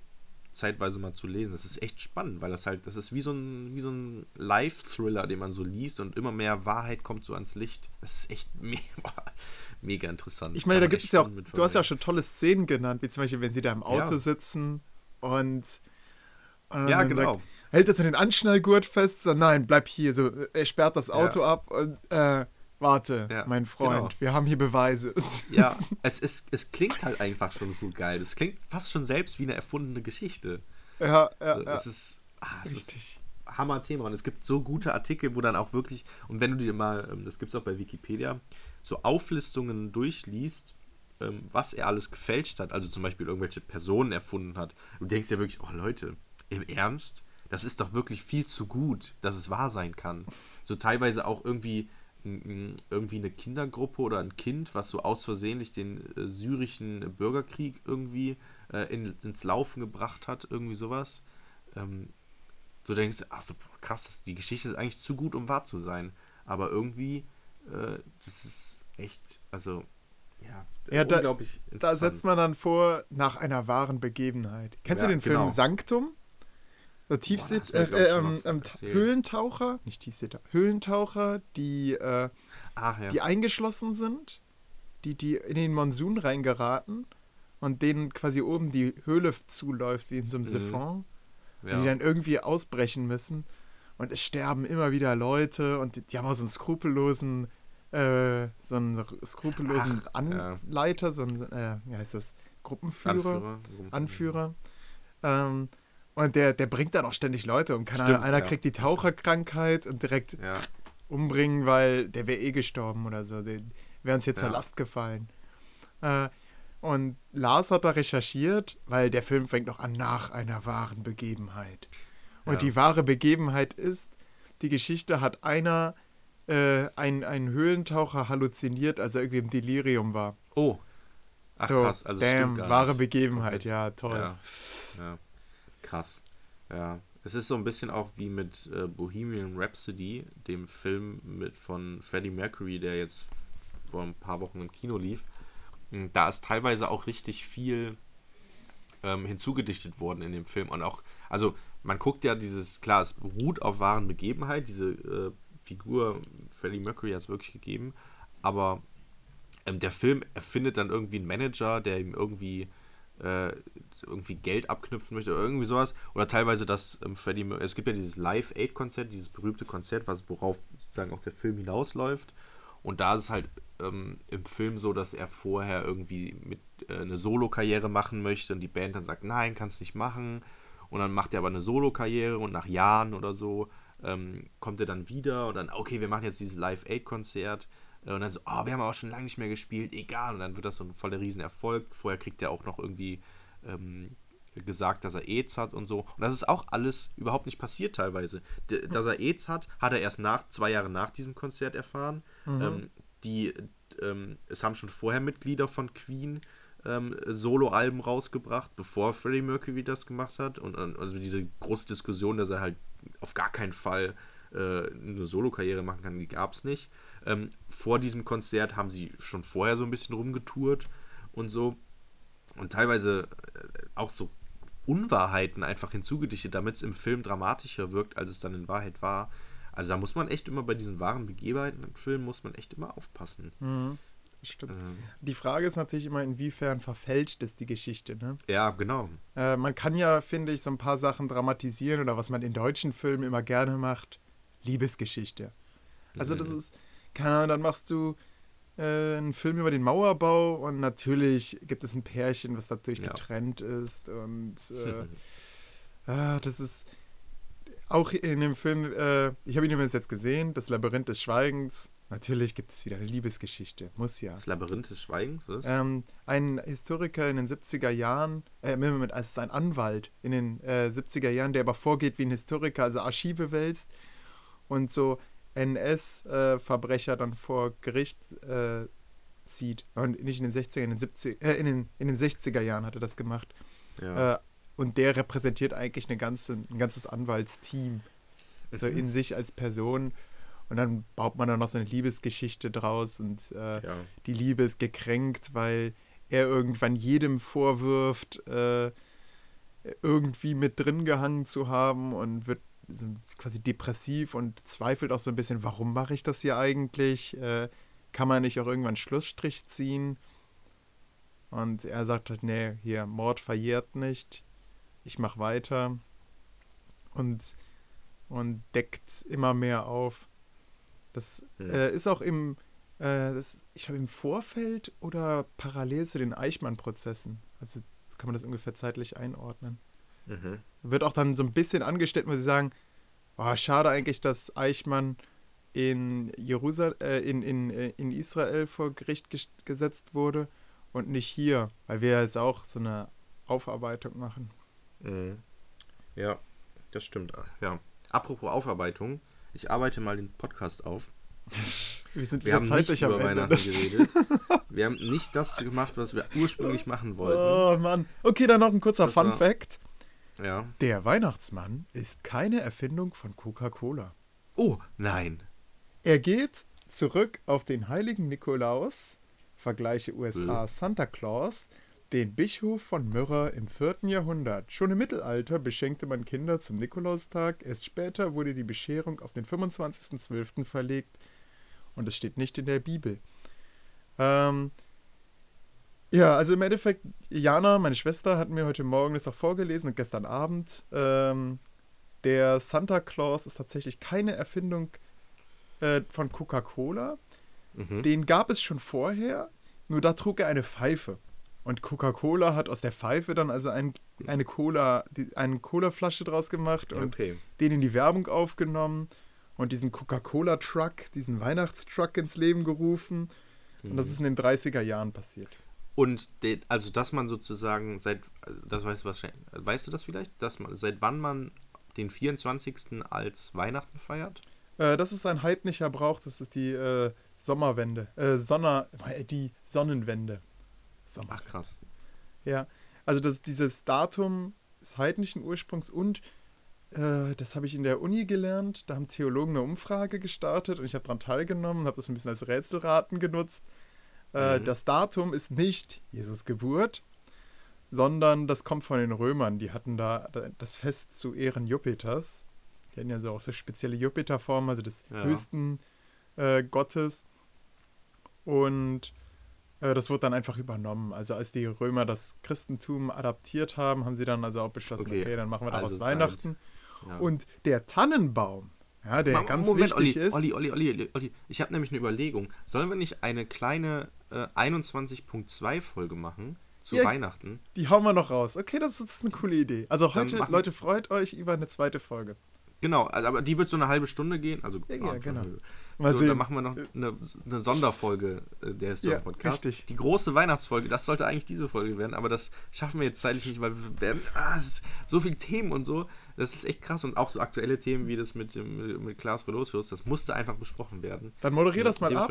Speaker 2: zeitweise mal zu lesen. Das ist echt spannend, weil das halt, das ist wie so ein, wie so ein Live-Thriller, den man so liest und immer mehr Wahrheit kommt so ans Licht. Das ist echt mega, mega interessant.
Speaker 3: Ich meine, da gibt es ja auch, du hast ja auch schon tolle Szenen genannt, wie zum Beispiel, wenn sie da im Auto ja. sitzen und, und ja, genau. Sagt, hält er so den Anschnallgurt fest, so nein, bleib hier, so er sperrt das Auto ja. ab und äh, Warte, ja, mein Freund, genau. wir haben hier Beweise.
Speaker 2: Ja, es, ist, es klingt halt einfach schon so geil. Es klingt fast schon selbst wie eine erfundene Geschichte. Ja, ja. Also, es ist, ah, es ist Hammer-Thema. Und es gibt so gute Artikel, wo dann auch wirklich, und wenn du dir mal, ähm, das gibt es auch bei Wikipedia, so Auflistungen durchliest, ähm, was er alles gefälscht hat, also zum Beispiel irgendwelche Personen erfunden hat. Du denkst ja wirklich, oh Leute, im Ernst? Das ist doch wirklich viel zu gut, dass es wahr sein kann. So teilweise auch irgendwie irgendwie eine Kindergruppe oder ein Kind, was so aus versehentlich den äh, syrischen Bürgerkrieg irgendwie äh, in, ins Laufen gebracht hat, irgendwie sowas. Ähm, so denkst du, ach so krass, das, die Geschichte ist eigentlich zu gut, um wahr zu sein. Aber irgendwie, äh, das ist echt, also, ja,
Speaker 3: ja unglaublich da. Da setzt man dann vor, nach einer wahren Begebenheit. Kennst ja, du den Film genau. Sanctum? So Tiefsitz, äh, äh, ähm, ähm, Höhlentaucher, nicht Tiefsitter, Höhlentaucher, die, äh, Ach, ja. die eingeschlossen sind, die, die in den Monsun reingeraten und denen quasi oben die Höhle zuläuft, wie in so einem mhm. Siphon. Ja. Und die dann irgendwie ausbrechen müssen. Und es sterben immer wieder Leute und die, die haben auch so einen skrupellosen, äh, so einen skrupellosen Ach, Anleiter, ja. so einen, äh, wie heißt das, Gruppenführer, Anführer. Anführer. Ähm, und der, der bringt dann auch ständig Leute und keine Ahnung, einer ja. kriegt die Taucherkrankheit und direkt ja. umbringen, weil der wäre eh gestorben oder so. Der wäre uns hier ja. zur Last gefallen. Äh, und Lars hat da recherchiert, weil der Film fängt noch an nach einer wahren Begebenheit. Und die wahre Begebenheit ist, die Geschichte hat einer, äh, ein, ein Höhlentaucher halluziniert, als er irgendwie im Delirium war.
Speaker 2: Oh.
Speaker 3: Ach so, krass, also damn, wahre Begebenheit, ja, toll. Ja. ja.
Speaker 2: Krass. Ja. Es ist so ein bisschen auch wie mit äh, Bohemian Rhapsody, dem Film mit von Freddie Mercury, der jetzt vor ein paar Wochen im Kino lief. Hm, da ist teilweise auch richtig viel ähm, hinzugedichtet worden in dem Film. Und auch, also man guckt ja dieses, klar, es beruht auf wahren Begebenheit, diese äh, Figur Freddie Mercury hat es wirklich gegeben, aber ähm, der Film erfindet dann irgendwie einen Manager, der ihm irgendwie äh, irgendwie Geld abknüpfen möchte oder irgendwie sowas. Oder teilweise dass ähm, Freddie es gibt ja dieses Live-Aid-Konzert, dieses berühmte Konzert, was, worauf sozusagen auch der Film hinausläuft. Und da ist es halt ähm, im Film so, dass er vorher irgendwie mit äh, eine Solo-Karriere machen möchte und die Band dann sagt, nein, kannst nicht machen. Und dann macht er aber eine Solo-Karriere und nach Jahren oder so ähm, kommt er dann wieder und dann, okay, wir machen jetzt dieses Live-Aid-Konzert. Und dann so, oh, wir haben auch schon lange nicht mehr gespielt, egal. Und dann wird das so ein voller Riesenerfolg. Vorher kriegt er auch noch irgendwie ähm, gesagt, dass er AIDS hat und so. Und das ist auch alles überhaupt nicht passiert teilweise. D dass er AIDS hat, hat er erst nach, zwei Jahre nach diesem Konzert erfahren. Mhm. Ähm, die, ähm, es haben schon vorher Mitglieder von Queen ähm, Solo-Alben rausgebracht, bevor Freddie Mercury das gemacht hat. Und also diese große Diskussion, dass er halt auf gar keinen Fall äh, eine Solo-Karriere machen kann, die gab es nicht. Ähm, vor diesem Konzert haben sie schon vorher so ein bisschen rumgetourt und so. Und teilweise äh, auch so Unwahrheiten einfach hinzugedichtet, damit es im Film dramatischer wirkt, als es dann in Wahrheit war. Also da muss man echt immer bei diesen wahren Begebenheiten im Film muss man echt immer aufpassen.
Speaker 3: Mhm. Stimmt. Ähm. Die Frage ist natürlich immer, inwiefern verfälscht es die Geschichte, ne?
Speaker 2: Ja, genau.
Speaker 3: Äh, man kann ja, finde ich, so ein paar Sachen dramatisieren oder was man in deutschen Filmen immer gerne macht. Liebesgeschichte. Also, mhm. das ist, keine Ahnung, dann machst du äh, einen Film über den Mauerbau und natürlich gibt es ein Pärchen, was dadurch ja. getrennt ist und äh, ah, das ist auch in dem Film, äh, ich habe ihn übrigens jetzt gesehen, das Labyrinth des Schweigens. Natürlich gibt es wieder eine Liebesgeschichte, muss ja.
Speaker 2: Das Labyrinth des Schweigens, was?
Speaker 3: Ähm, ein Historiker in den 70er Jahren, äh, Moment, es ist ein Anwalt in den äh, 70er Jahren, der aber vorgeht wie ein Historiker, also Archive wälzt und so NS-Verbrecher dann vor Gericht äh, zieht. Und nicht in den 60er, in den 70 äh, in den, in den 60er Jahren hat er das gemacht. Ja. Äh, und der repräsentiert eigentlich eine ganze, ein ganzes Anwaltsteam. So mhm. in sich als Person. Und dann baut man dann noch so eine Liebesgeschichte draus und äh, ja. die Liebe ist gekränkt, weil er irgendwann jedem vorwirft, äh, irgendwie mit drin gehangen zu haben und wird so quasi depressiv und zweifelt auch so ein bisschen, warum mache ich das hier eigentlich? Äh, kann man nicht auch irgendwann Schlussstrich ziehen? Und er sagt halt, nee, hier, Mord verjährt nicht. Ich mache weiter. Und, und deckt immer mehr auf. Das hm. äh, ist auch im, äh, das, ich glaube, im Vorfeld oder parallel zu den Eichmann-Prozessen. Also kann man das ungefähr zeitlich einordnen. Mhm. Wird auch dann so ein bisschen angestellt, muss ich sagen, oh, schade eigentlich, dass Eichmann in, Jerusal äh, in, in, äh, in Israel vor Gericht gesetzt wurde und nicht hier, weil wir jetzt auch so eine Aufarbeitung machen.
Speaker 2: Mhm. Ja, das stimmt. Ja. Apropos Aufarbeitung, ich arbeite mal den Podcast auf.
Speaker 3: Wir sind
Speaker 2: wir haben nicht über Weihnachten geredet. Wir haben nicht das gemacht, was wir ursprünglich machen wollten.
Speaker 3: Oh Mann. Okay, dann noch ein kurzer das Fun Fact.
Speaker 2: Ja.
Speaker 3: Der Weihnachtsmann ist keine Erfindung von Coca-Cola.
Speaker 2: Oh, nein.
Speaker 3: Er geht zurück auf den heiligen Nikolaus, vergleiche USA. Santa Claus, den Bischof von Myrrha im 4. Jahrhundert. Schon im Mittelalter beschenkte man Kinder zum Nikolaustag. Erst später wurde die Bescherung auf den 25.12. verlegt. Und es steht nicht in der Bibel. Ähm, ja, also im Endeffekt, Jana, meine Schwester, hat mir heute Morgen das auch vorgelesen und gestern Abend. Ähm, der Santa Claus ist tatsächlich keine Erfindung äh, von Coca-Cola. Mhm. Den gab es schon vorher, nur da trug er eine Pfeife. Und Coca-Cola hat aus der Pfeife dann also ein, eine Cola, die, eine Cola-Flasche draus gemacht und
Speaker 2: okay.
Speaker 3: den in die Werbung aufgenommen und diesen Coca-Cola-Truck, diesen Weihnachtstruck ins Leben gerufen. Mhm. Und das mhm. ist in den 30er Jahren passiert.
Speaker 2: Und den, also dass man sozusagen seit, das weißt du was, weißt du das vielleicht, dass man seit wann man den 24. als Weihnachten feiert?
Speaker 3: Äh, das ist ein heidnischer Brauch, das ist die äh, Sommerwende, äh, Sonner, äh, die Sonnenwende.
Speaker 2: Sommer. Ach krass.
Speaker 3: Ja, also das, dieses Datum ist heidnischen Ursprungs und äh, das habe ich in der Uni gelernt. Da haben Theologen eine Umfrage gestartet und ich habe daran teilgenommen, habe das ein bisschen als Rätselraten genutzt. Äh, mhm. Das Datum ist nicht Jesus Geburt, sondern das kommt von den Römern. Die hatten da das Fest zu Ehren Jupiters. Die hatten ja so auch so spezielle Jupiterformen, also des ja. höchsten äh, Gottes. Und Äh, das wurde dann einfach übernommen. Also als die Römer das Christentum adaptiert haben, haben sie dann also auch beschlossen, okay, okay dann machen wir daraus also Weihnachten. Halt, ja. Und der Tannenbaum, ja, der Mal, ganz Moment, wichtig
Speaker 2: Olli,
Speaker 3: ist.
Speaker 2: Olli, Olli, Olli, Olli, ich habe nämlich eine Überlegung. Sollen wir nicht eine kleine äh, 21.2 Folge machen zu ja, Weihnachten?
Speaker 3: Die hauen wir noch raus. Okay, das ist eine coole Idee. Also heute, Leute, freut euch über eine zweite Folge.
Speaker 2: Genau, also, aber die wird so eine halbe Stunde gehen. Also,
Speaker 3: ja, ja genau.
Speaker 2: Mal so, dann machen wir noch eine, eine Sonderfolge äh, der Historien-Podcast. Ja, die große Weihnachtsfolge, das sollte eigentlich diese Folge werden, aber das schaffen wir jetzt zeitlich nicht, weil wir werden, ah, es ist so viele Themen und so. Das ist echt krass und auch so aktuelle Themen wie das mit, dem, mit Klaas Relotius, das musste einfach besprochen werden.
Speaker 3: Dann moderier das mal ab.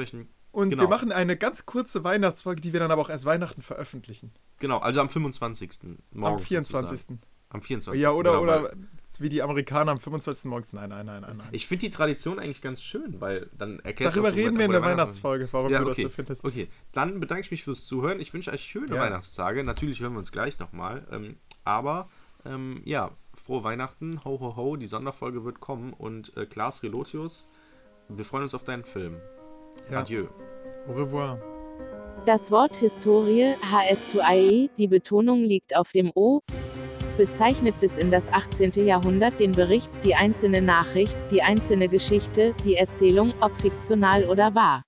Speaker 3: Und genau. wir machen eine ganz kurze Weihnachtsfolge, die wir dann aber auch erst Weihnachten veröffentlichen.
Speaker 2: Genau, also am 25.
Speaker 3: Morgens. Am 24.
Speaker 2: Sozusagen. Am 24.
Speaker 3: Ja, oder, oder wie die Amerikaner am 25. morgens. Nein, nein, nein, nein. nein.
Speaker 2: Ich finde die Tradition eigentlich ganz schön, weil dann erklärt
Speaker 3: Darüber reden wir in der Weihnachtsfolge, warum ja, du okay. das so findest.
Speaker 2: Okay, dann bedanke ich mich fürs Zuhören. Ich wünsche euch schöne ja. Weihnachtstage. Natürlich hören wir uns gleich nochmal. Ähm, aber ähm, ja, frohe Weihnachten. Ho, ho, ho. Die Sonderfolge wird kommen. Und äh, Klaas Relotius, wir freuen uns auf deinen Film. Ja. Adieu.
Speaker 3: Au revoir.
Speaker 1: Das Wort Historie, HS2IE, die Betonung liegt auf dem O bezeichnet bis in das 18. Jahrhundert den Bericht, die einzelne Nachricht, die einzelne Geschichte, die Erzählung, ob fiktional oder wahr.